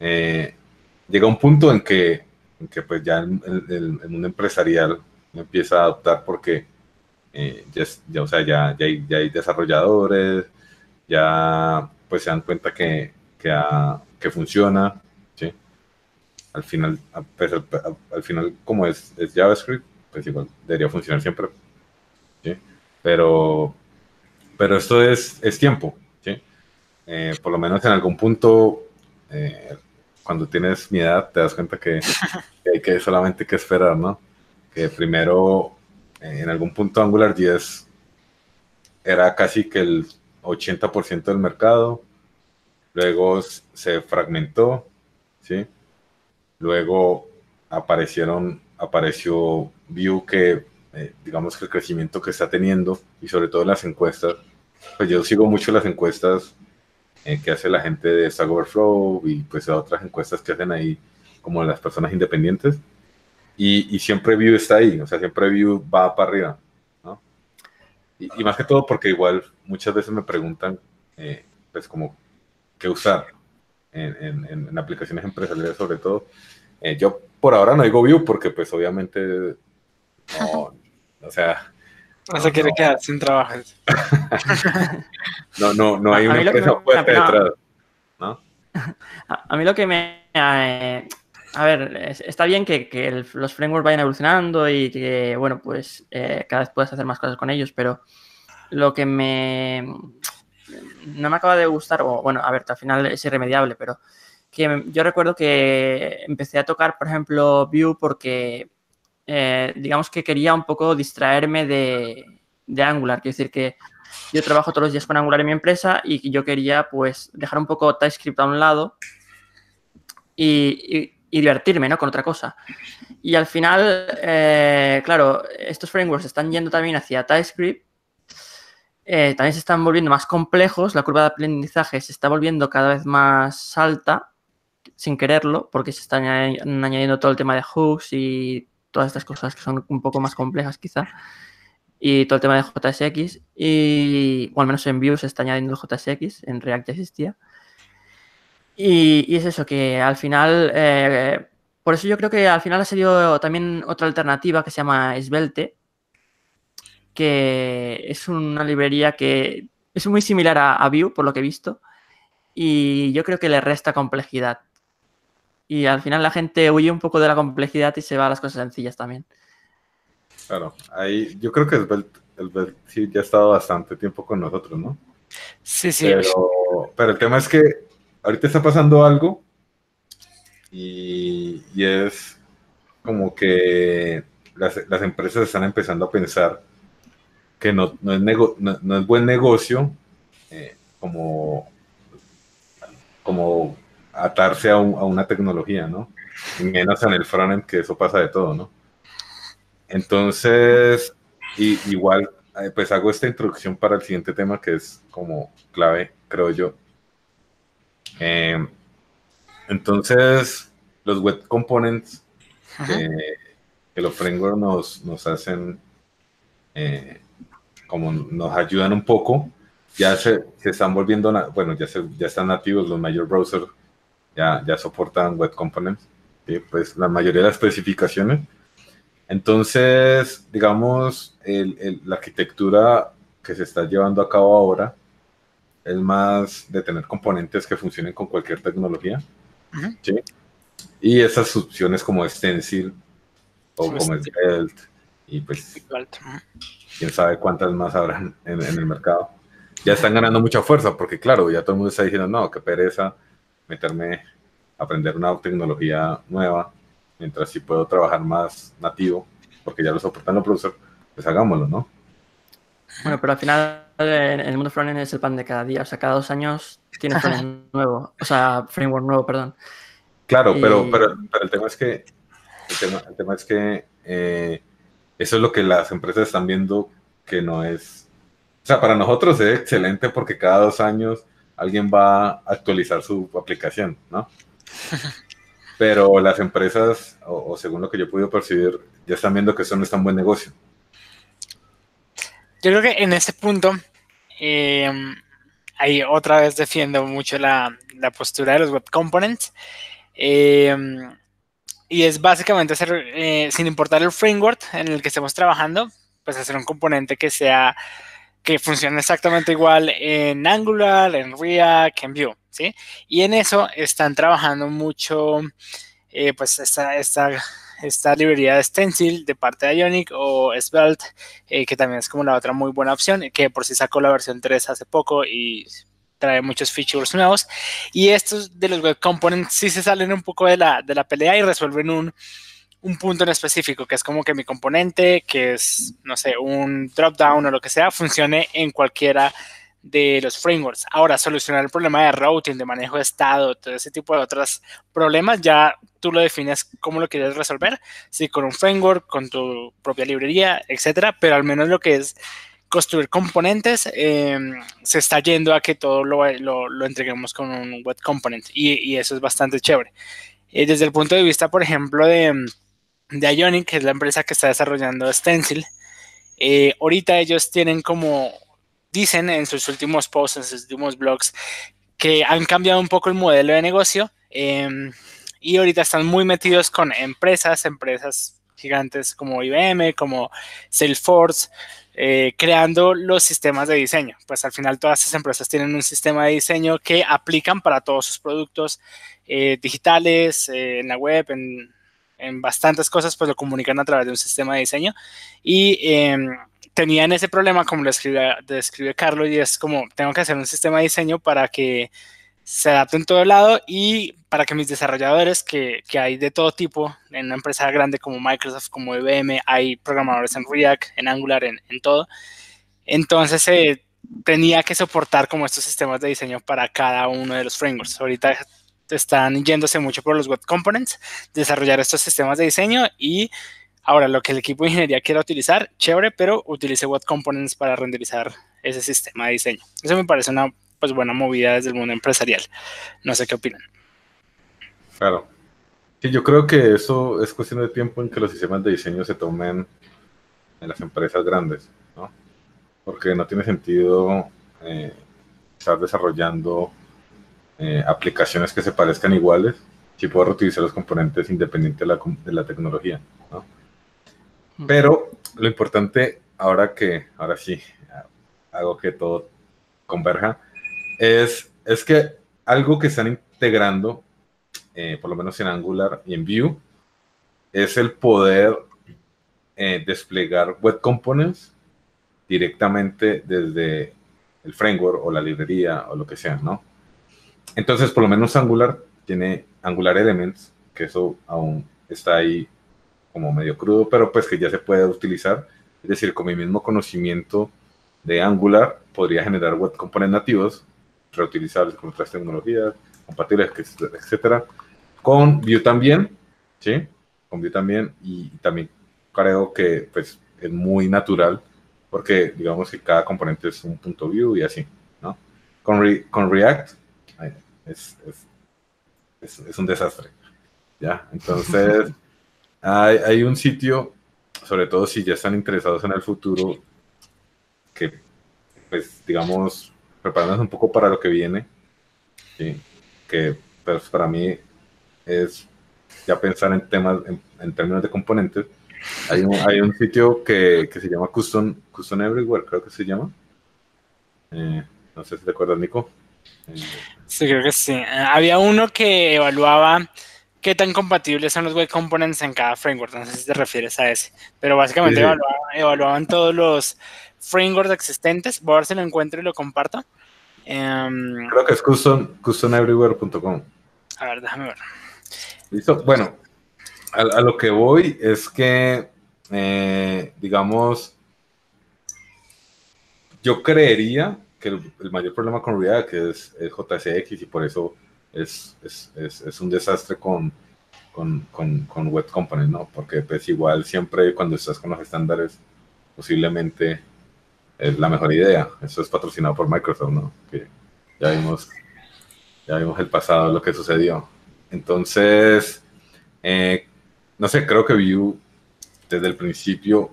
eh, llega un punto en que, en que pues ya el mundo empresarial empieza a adoptar porque eh, ya, o sea, ya, ya, hay, ya, hay, desarrolladores, ya pues se dan cuenta que, que, que funciona. ¿sí? al final, pues, al, final como es, es, JavaScript, pues igual debería funcionar siempre. ¿sí? Pero, pero esto es, es tiempo. ¿sí? Eh, por lo menos en algún punto, eh, cuando tienes mi edad, te das cuenta que, hay que solamente que esperar, ¿no? Que primero, eh, en algún punto Angular 10 era casi que el 80% del mercado, luego se fragmentó, ¿sí? Luego aparecieron, apareció Vue que, eh, digamos que el crecimiento que está teniendo y sobre todo las encuestas, pues yo sigo mucho las encuestas eh, que hace la gente de Stack Overflow y pues otras encuestas que hacen ahí como las personas independientes y, y siempre Vue está ahí, o sea, siempre Vue va para arriba. Y, más que todo porque igual muchas veces me preguntan, eh, pues como, ¿qué usar? en, aplicaciones empresariales sobre todo. Eh, yo por ahora no digo Vue porque pues obviamente no, o sea... No se quiere quedar sin trabajo. no, no, no hay una empresa fuerte detrás. ¿no? A, mí lo que me... Eh, a ver, está bien que, los frameworks vayan evolucionando y que, bueno, pues eh, cada vez puedas hacer más cosas con ellos, pero lo que me no me acaba de gustar, o bueno, a ver, al final es irremediable, pero que yo recuerdo que empecé a tocar, por ejemplo, Vue porque, eh, digamos que quería un poco distraerme de, Angular. Quiero decir que yo trabajo todos los días con Angular en mi empresa y yo quería, pues, dejar un poco TypeScript a un lado y, divertirme, ¿no? Con otra cosa. Y al final, eh, claro, estos frameworks están yendo también hacia TypeScript eh, también se están volviendo más complejos, la curva de aprendizaje se está volviendo cada vez más alta, sin quererlo, porque se están añadiendo todo el tema de hooks y todas estas cosas que son un poco más complejas quizá, y todo el tema de JSX, y, o al menos en Vue se está añadiendo JSX, en React ya existía. Y, es eso, que al final, eh, por eso yo creo que al final ha salido también otra alternativa que se llama Svelte, que es una librería que es muy similar a, a Vue, por lo que he visto, y yo creo que le resta complejidad. Y al final la gente huye un poco de la complejidad y se va a las cosas sencillas también. Claro, ahí yo creo que el sí ya ha estado bastante tiempo con nosotros, ¿no? Sí, sí. Pero, el tema es que ahorita está pasando algo y, es como que las, las, empresas están empezando a pensar que no, no, es, no, es, buen negocio eh, como, como atarse a, a, una tecnología, ¿no? Y menos en el frontend, que eso pasa de todo, ¿no? Entonces, y, igual, eh, pues hago esta introducción para el siguiente tema que es como clave, creo yo. Eh, entonces, los web components que, que, los frameworks nos, nos hacen eh, como nos ayudan un poco, ya se, se están volviendo, bueno, ya, se, ya están nativos los mayor browsers, ya, ya soportan web components, pues la mayoría de las especificaciones. Entonces, digamos, el, la arquitectura que se está llevando a cabo ahora es más de tener componentes que funcionen con cualquier tecnología. ¿sí? Y esas opciones como Stencil o como Svelte y pues quién sabe cuántas más habrán en, el mercado. Ya están ganando mucha fuerza porque, claro, ya todo el mundo está diciendo, no, qué pereza meterme a aprender una tecnología nueva, mientras si puedo trabajar más nativo, porque ya lo soportan los browsers, pues hagámoslo, ¿no? Bueno, pero al final en el mundo frontend es el pan de cada día, o sea, cada dos años tienes frontend nuevo, o sea, framework nuevo, perdón. Claro, pero, pero, el tema es que, el tema, es que eh, eso es lo que las empresas están viendo que no es... O sea, para nosotros es excelente porque cada dos años alguien va a actualizar su aplicación, ¿no? Pero las empresas, o, según lo que yo he podido percibir, ya están viendo que eso no es tan buen negocio. Yo creo que en ese punto, eh, ahí otra vez defiendo mucho la, postura de los web components. Eh, y es básicamente hacer, eh, sin importar el framework en el que estemos trabajando, pues hacer un componente que sea, que funcione exactamente igual en Angular, en React, en Vue, ¿sí? Y en eso están trabajando mucho pues esta, esta, esta librería de Stencil de parte de Ionic o Svelte, eh, que también es como la otra muy buena opción, que por si sacó la versión 3 hace poco y trae muchos features nuevos. Y estos de los web components sí se salen un poco de la, de la pelea y resuelven un, un punto en específico, que es como que mi componente, que es, no sé, un drop down o lo que sea, funcione en cualquiera de los frameworks. Ahora, solucionar el problema de routing, de manejo de estado, todo ese tipo de otros problemas, ya tú lo defines cómo lo quieres resolver, si con un framework, con tu propia librería, etcétera, pero al menos lo que es construir componentes em, se está yendo a que todo lo, lo, entreguemos con un web component y, eso es bastante chévere. Eh, desde el punto de vista, por ejemplo, de, de Ionic, que es la empresa que está desarrollando Stencil, eh, ahorita ellos tienen como dicen en sus últimos posts, en sus últimos blogs, que han cambiado un poco el modelo de negocio em, y ahorita están muy metidos con empresas, empresas gigantes como IBM, como Salesforce, eh, creando los sistemas de diseño. Pues al final todas esas empresas tienen un sistema de diseño que aplican para todos sus productos eh, digitales, eh, en la web, en, en, bastantes cosas, pues lo comunican a través de un sistema de diseño. Y em, tenían ese problema, como lo describe, Carlos, y es como, tengo que hacer un sistema de diseño para que se adapte en todo lado y para que mis desarrolladores, que, que, hay de todo tipo, en una empresa grande como Microsoft, como IBM, hay programadores en React, en Angular, en, en todo. Entonces eh, tenía que soportar como estos sistemas de diseño para cada uno de los frameworks. Ahorita están yéndose mucho por los web components, desarrollar estos sistemas de diseño y Ahora, lo que el equipo de ingeniería quiera utilizar, chévere, pero utilice Web Components para renderizar ese sistema de diseño. Eso me parece una pues, buena movida desde el mundo empresarial. No sé qué opinan. Claro. Sí, yo creo que eso es cuestión de tiempo en que los sistemas de diseño se tomen en las empresas grandes, ¿no? Porque no tiene sentido eh, estar desarrollando eh, aplicaciones que se parezcan iguales si puedo reutilizar los componentes independiente de la, de la tecnología, ¿no? Pero lo importante, ahora que, ahora sí, hago que todo converja, es, es que algo que están integrando, eh, por lo menos en Angular y en Vue, es el poder eh, desplegar web components directamente desde el framework o la librería o lo que sea, ¿no? Entonces, por lo menos Angular tiene Angular Elements, que eso aún está ahí como medio crudo, pero pues que ya se puede utilizar. Es decir, con mi mismo conocimiento de Angular, podría generar web components nativos, reutilizables con otras tecnologías, compatibles, etcétera. Con Vue también, ¿sí? Con Vue también, y también creo que pues es muy natural, porque digamos que cada componente es un punto Vue y así, ¿no? Con, con React es, es, es un desastre, ¿ya? Entonces... Hay, un sitio, sobre todo si ya están interesados en el futuro, que, pues, digamos, preparándonos un poco para lo que viene, que pues, para mí es ya pensar en temas, en, términos de componentes. Hay un, hay un sitio que, que, se llama Custom, Custom Everywhere, creo que se llama. Eh, no sé si te acuerdas, Nico. Eh, sí, creo que sí. Había uno que evaluaba qué tan compatibles son los web components en cada framework. No sé si te refieres a ese. Pero básicamente Evaluaban, todos los frameworks existentes. Voy a ver si lo encuentro y lo comparto. Em, Creo que es custom, customeverywhere.com. A ver, déjame ver. Listo. Bueno, a, lo que voy es que, eh, digamos, yo creería que el, mayor problema con React es, es JSX y por eso es, es, es, es un desastre con, con, con, con, Web Component, ¿no? Porque pues igual siempre cuando estás con los estándares, posiblemente es la mejor idea. Eso es patrocinado por Microsoft, ¿no? Que ya vimos, ya vimos el pasado, lo que sucedió. Entonces, eh, no sé, creo que Vue desde el principio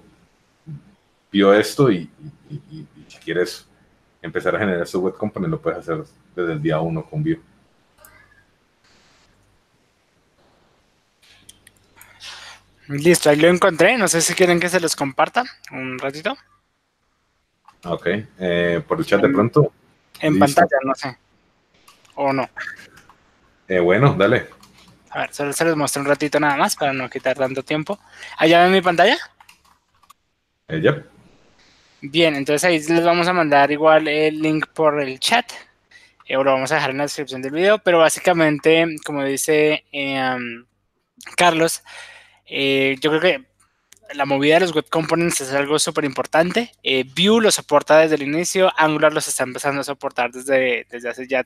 vio esto y, y, si quieres empezar a generar su web component lo puedes hacer desde el día uno con Vue. Listo, ahí lo encontré. No sé si quieren que se los comparta un ratito. Ok, eh, por el chat de pronto. En pantalla, no sé. O no. Eh, bueno, dale. A ver, solo se los muestro un ratito nada más para no quitar tanto tiempo. ¿Allá ven mi pantalla? ¿Ella? Bien, entonces ahí les vamos a mandar igual el link por el chat. Eh, o lo vamos a dejar en la descripción del video, pero básicamente, como dice eh, Carlos, eh, yo creo que la movida de los web components es algo súper importante. Eh, Vue lo soporta desde el inicio, Angular los está empezando a soportar desde, desde hace ya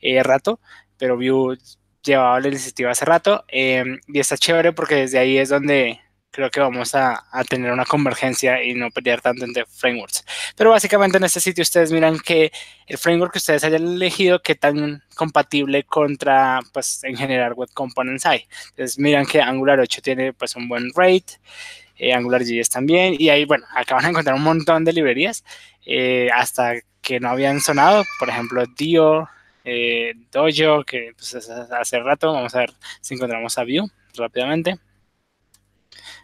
eh, rato, pero Vue llevaba la iniciativa hace rato em, y está chévere porque desde ahí es donde creo que vamos a, a, tener una convergencia y no pelear tanto entre frameworks. Pero básicamente en este sitio ustedes miran que el framework que ustedes hayan elegido, qué tan compatible contra, pues, en general, web components hay. Entonces miran que Angular 8 tiene, pues, un buen rate, eh, AngularJS también, y ahí, bueno, acá van a encontrar un montón de librerías, eh, hasta que no habían sonado, por ejemplo, Dio, eh, Dojo, que pues, hace rato, vamos a ver si encontramos a Vue rápidamente.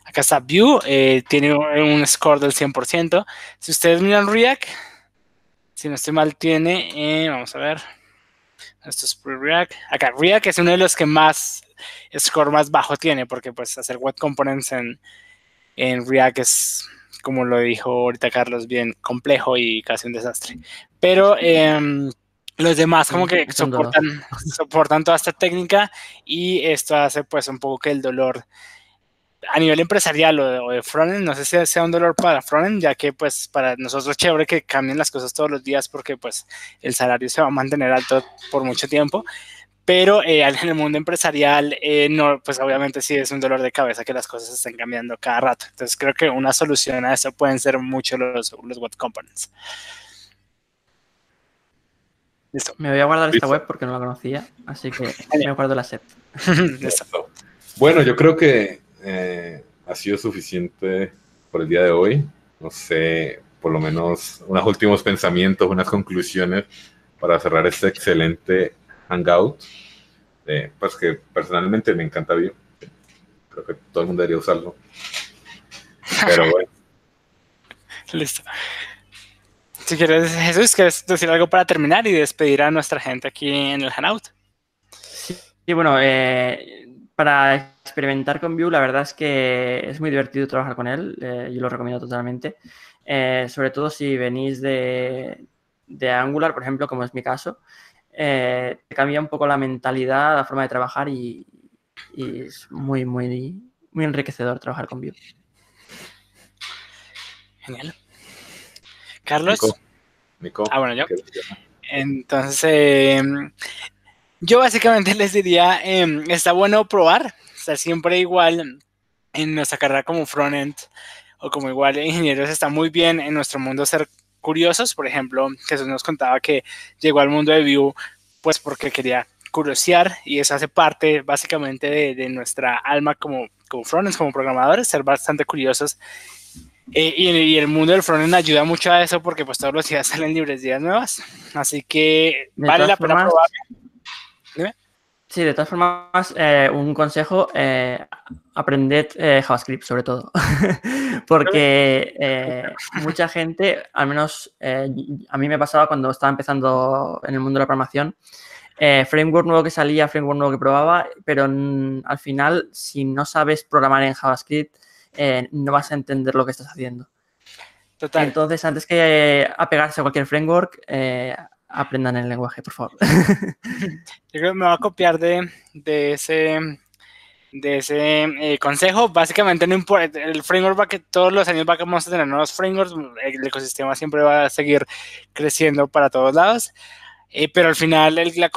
Acá está Vue, eh, tiene un score del 100%. Si ustedes miran React, si no estoy mal, tiene, eh, vamos a ver, esto es React. Acá, React es uno de los que más score más bajo tiene, porque pues hacer web components en, en React es, como lo dijo ahorita Carlos, bien complejo y casi un desastre. Pero eh, los demás como que soportan, soportan toda esta técnica y esto hace pues un poco que el dolor a nivel empresarial o de, o de frontend, no sé si sea un dolor para frontend, ya que pues para nosotros es chévere que cambien las cosas todos los días porque pues el salario se va a mantener alto por mucho tiempo, pero eh, en el mundo empresarial, eh, no, pues obviamente sí es un dolor de cabeza que las cosas estén cambiando cada rato. Entonces creo que una solución a eso pueden ser mucho los, los web components. Listo. Me voy a guardar Listo. esta web porque no la conocía, así que me guardo la set. bueno, yo creo que eh, ha sido suficiente por el día de hoy. No sé, por lo menos unos últimos pensamientos, unas conclusiones para cerrar este excelente Hangout. Eh, pues que personalmente me encanta Vue. Creo que todo el mundo debería usarlo. Pero bueno. Listo. Si quieres, Jesús, ¿quieres decir algo para terminar y despedir a nuestra gente aquí en el Hangout? Sí, sí bueno, eh, para experimentar con Vue, la verdad es que es muy divertido trabajar con él. Eh, yo lo recomiendo totalmente. Eh, sobre todo si venís de, de, Angular, por ejemplo, como es mi caso. Eh, cambia un poco la mentalidad, la forma de trabajar y, y, es muy, muy, muy enriquecedor trabajar con Vue. Genial. Carlos. Nico. Nico. Ah, bueno, yo. Entonces, eh, yo básicamente les diría, eh, está bueno probar, sea, siempre igual en nuestra carrera como frontend o como igual ingenieros está muy bien en nuestro mundo ser curiosos. Por ejemplo, Jesús nos contaba que llegó al mundo de Vue pues porque quería curiosear y eso hace parte básicamente de, de nuestra alma como, como frontends, como programadores, ser bastante curiosos eh, y, y, el mundo del frontend ayuda mucho a eso porque pues todos los días salen librerías nuevas. Así que vale la pena probar. Sí, de todas formas, eh, un consejo, eh, aprended eh, JavaScript sobre todo, porque mucha gente, al menos a mí me pasaba cuando estaba empezando en el mundo de la programación, framework nuevo que salía, framework nuevo que probaba, pero al final, si no sabes programar en JavaScript, no vas a entender lo que estás haciendo. Total. Entonces, antes que apegarse a cualquier framework, aprendan el lenguaje, por favor. Yo creo que me voy a copiar de, de ese, de ese eh, consejo. Básicamente, no importa, el framework va que todos los años vamos a tener nuevos frameworks, el ecosistema siempre va a seguir creciendo para todos lados. Eh, pero al final el, la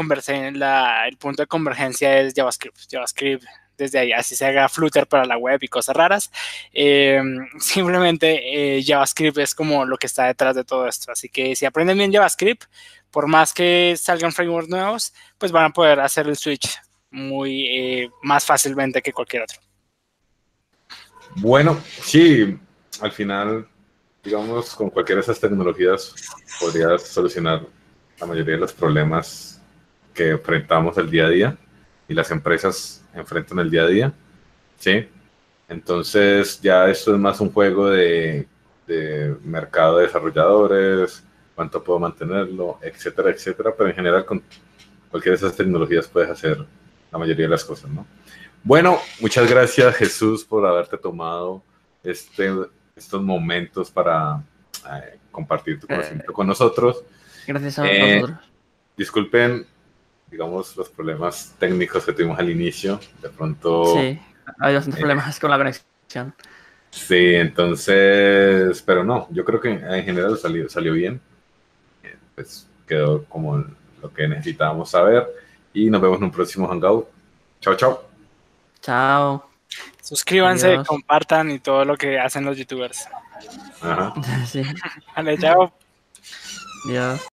la- el punto de convergencia es JavaScript. JavaScript desde ahí, así se haga Flutter para la web y cosas raras. Eh, simplemente eh, JavaScript es como lo que está detrás de todo esto. Así que si aprenden bien JavaScript, por más que salgan frameworks nuevos, pues van a poder hacer el switch muy eh, más fácilmente que cualquier otro. Bueno, sí, al final, digamos, con cualquiera de esas tecnologías podrías solucionar la mayoría de los problemas que enfrentamos el día a día y las empresas enfrentan el día a día, ¿sí? Entonces ya esto es más un juego de, de mercado de desarrolladores, cuánto puedo mantenerlo, etcétera, etcétera, pero en general con cualquiera de esas tecnologías puedes hacer la mayoría de las cosas, ¿no? Bueno, muchas gracias Jesús por haberte tomado este, estos momentos para eh, compartir tu conocimiento con nosotros. Gracias a Eh, nosotros. Disculpen, digamos, los problemas técnicos que tuvimos al inicio. De pronto... Sí, hay bastantes eh, problemas con la conexión. Sí, entonces, pero no, yo creo que en general salió, salió bien. Eh, Pues quedó como lo que necesitábamos saber. Y nos vemos en un próximo Hangout. Chao, chao. Chao. Suscríbanse, Adiós. compartan y todo lo que hacen los youtubers. Ajá. Sí, Vale, chao. adiós.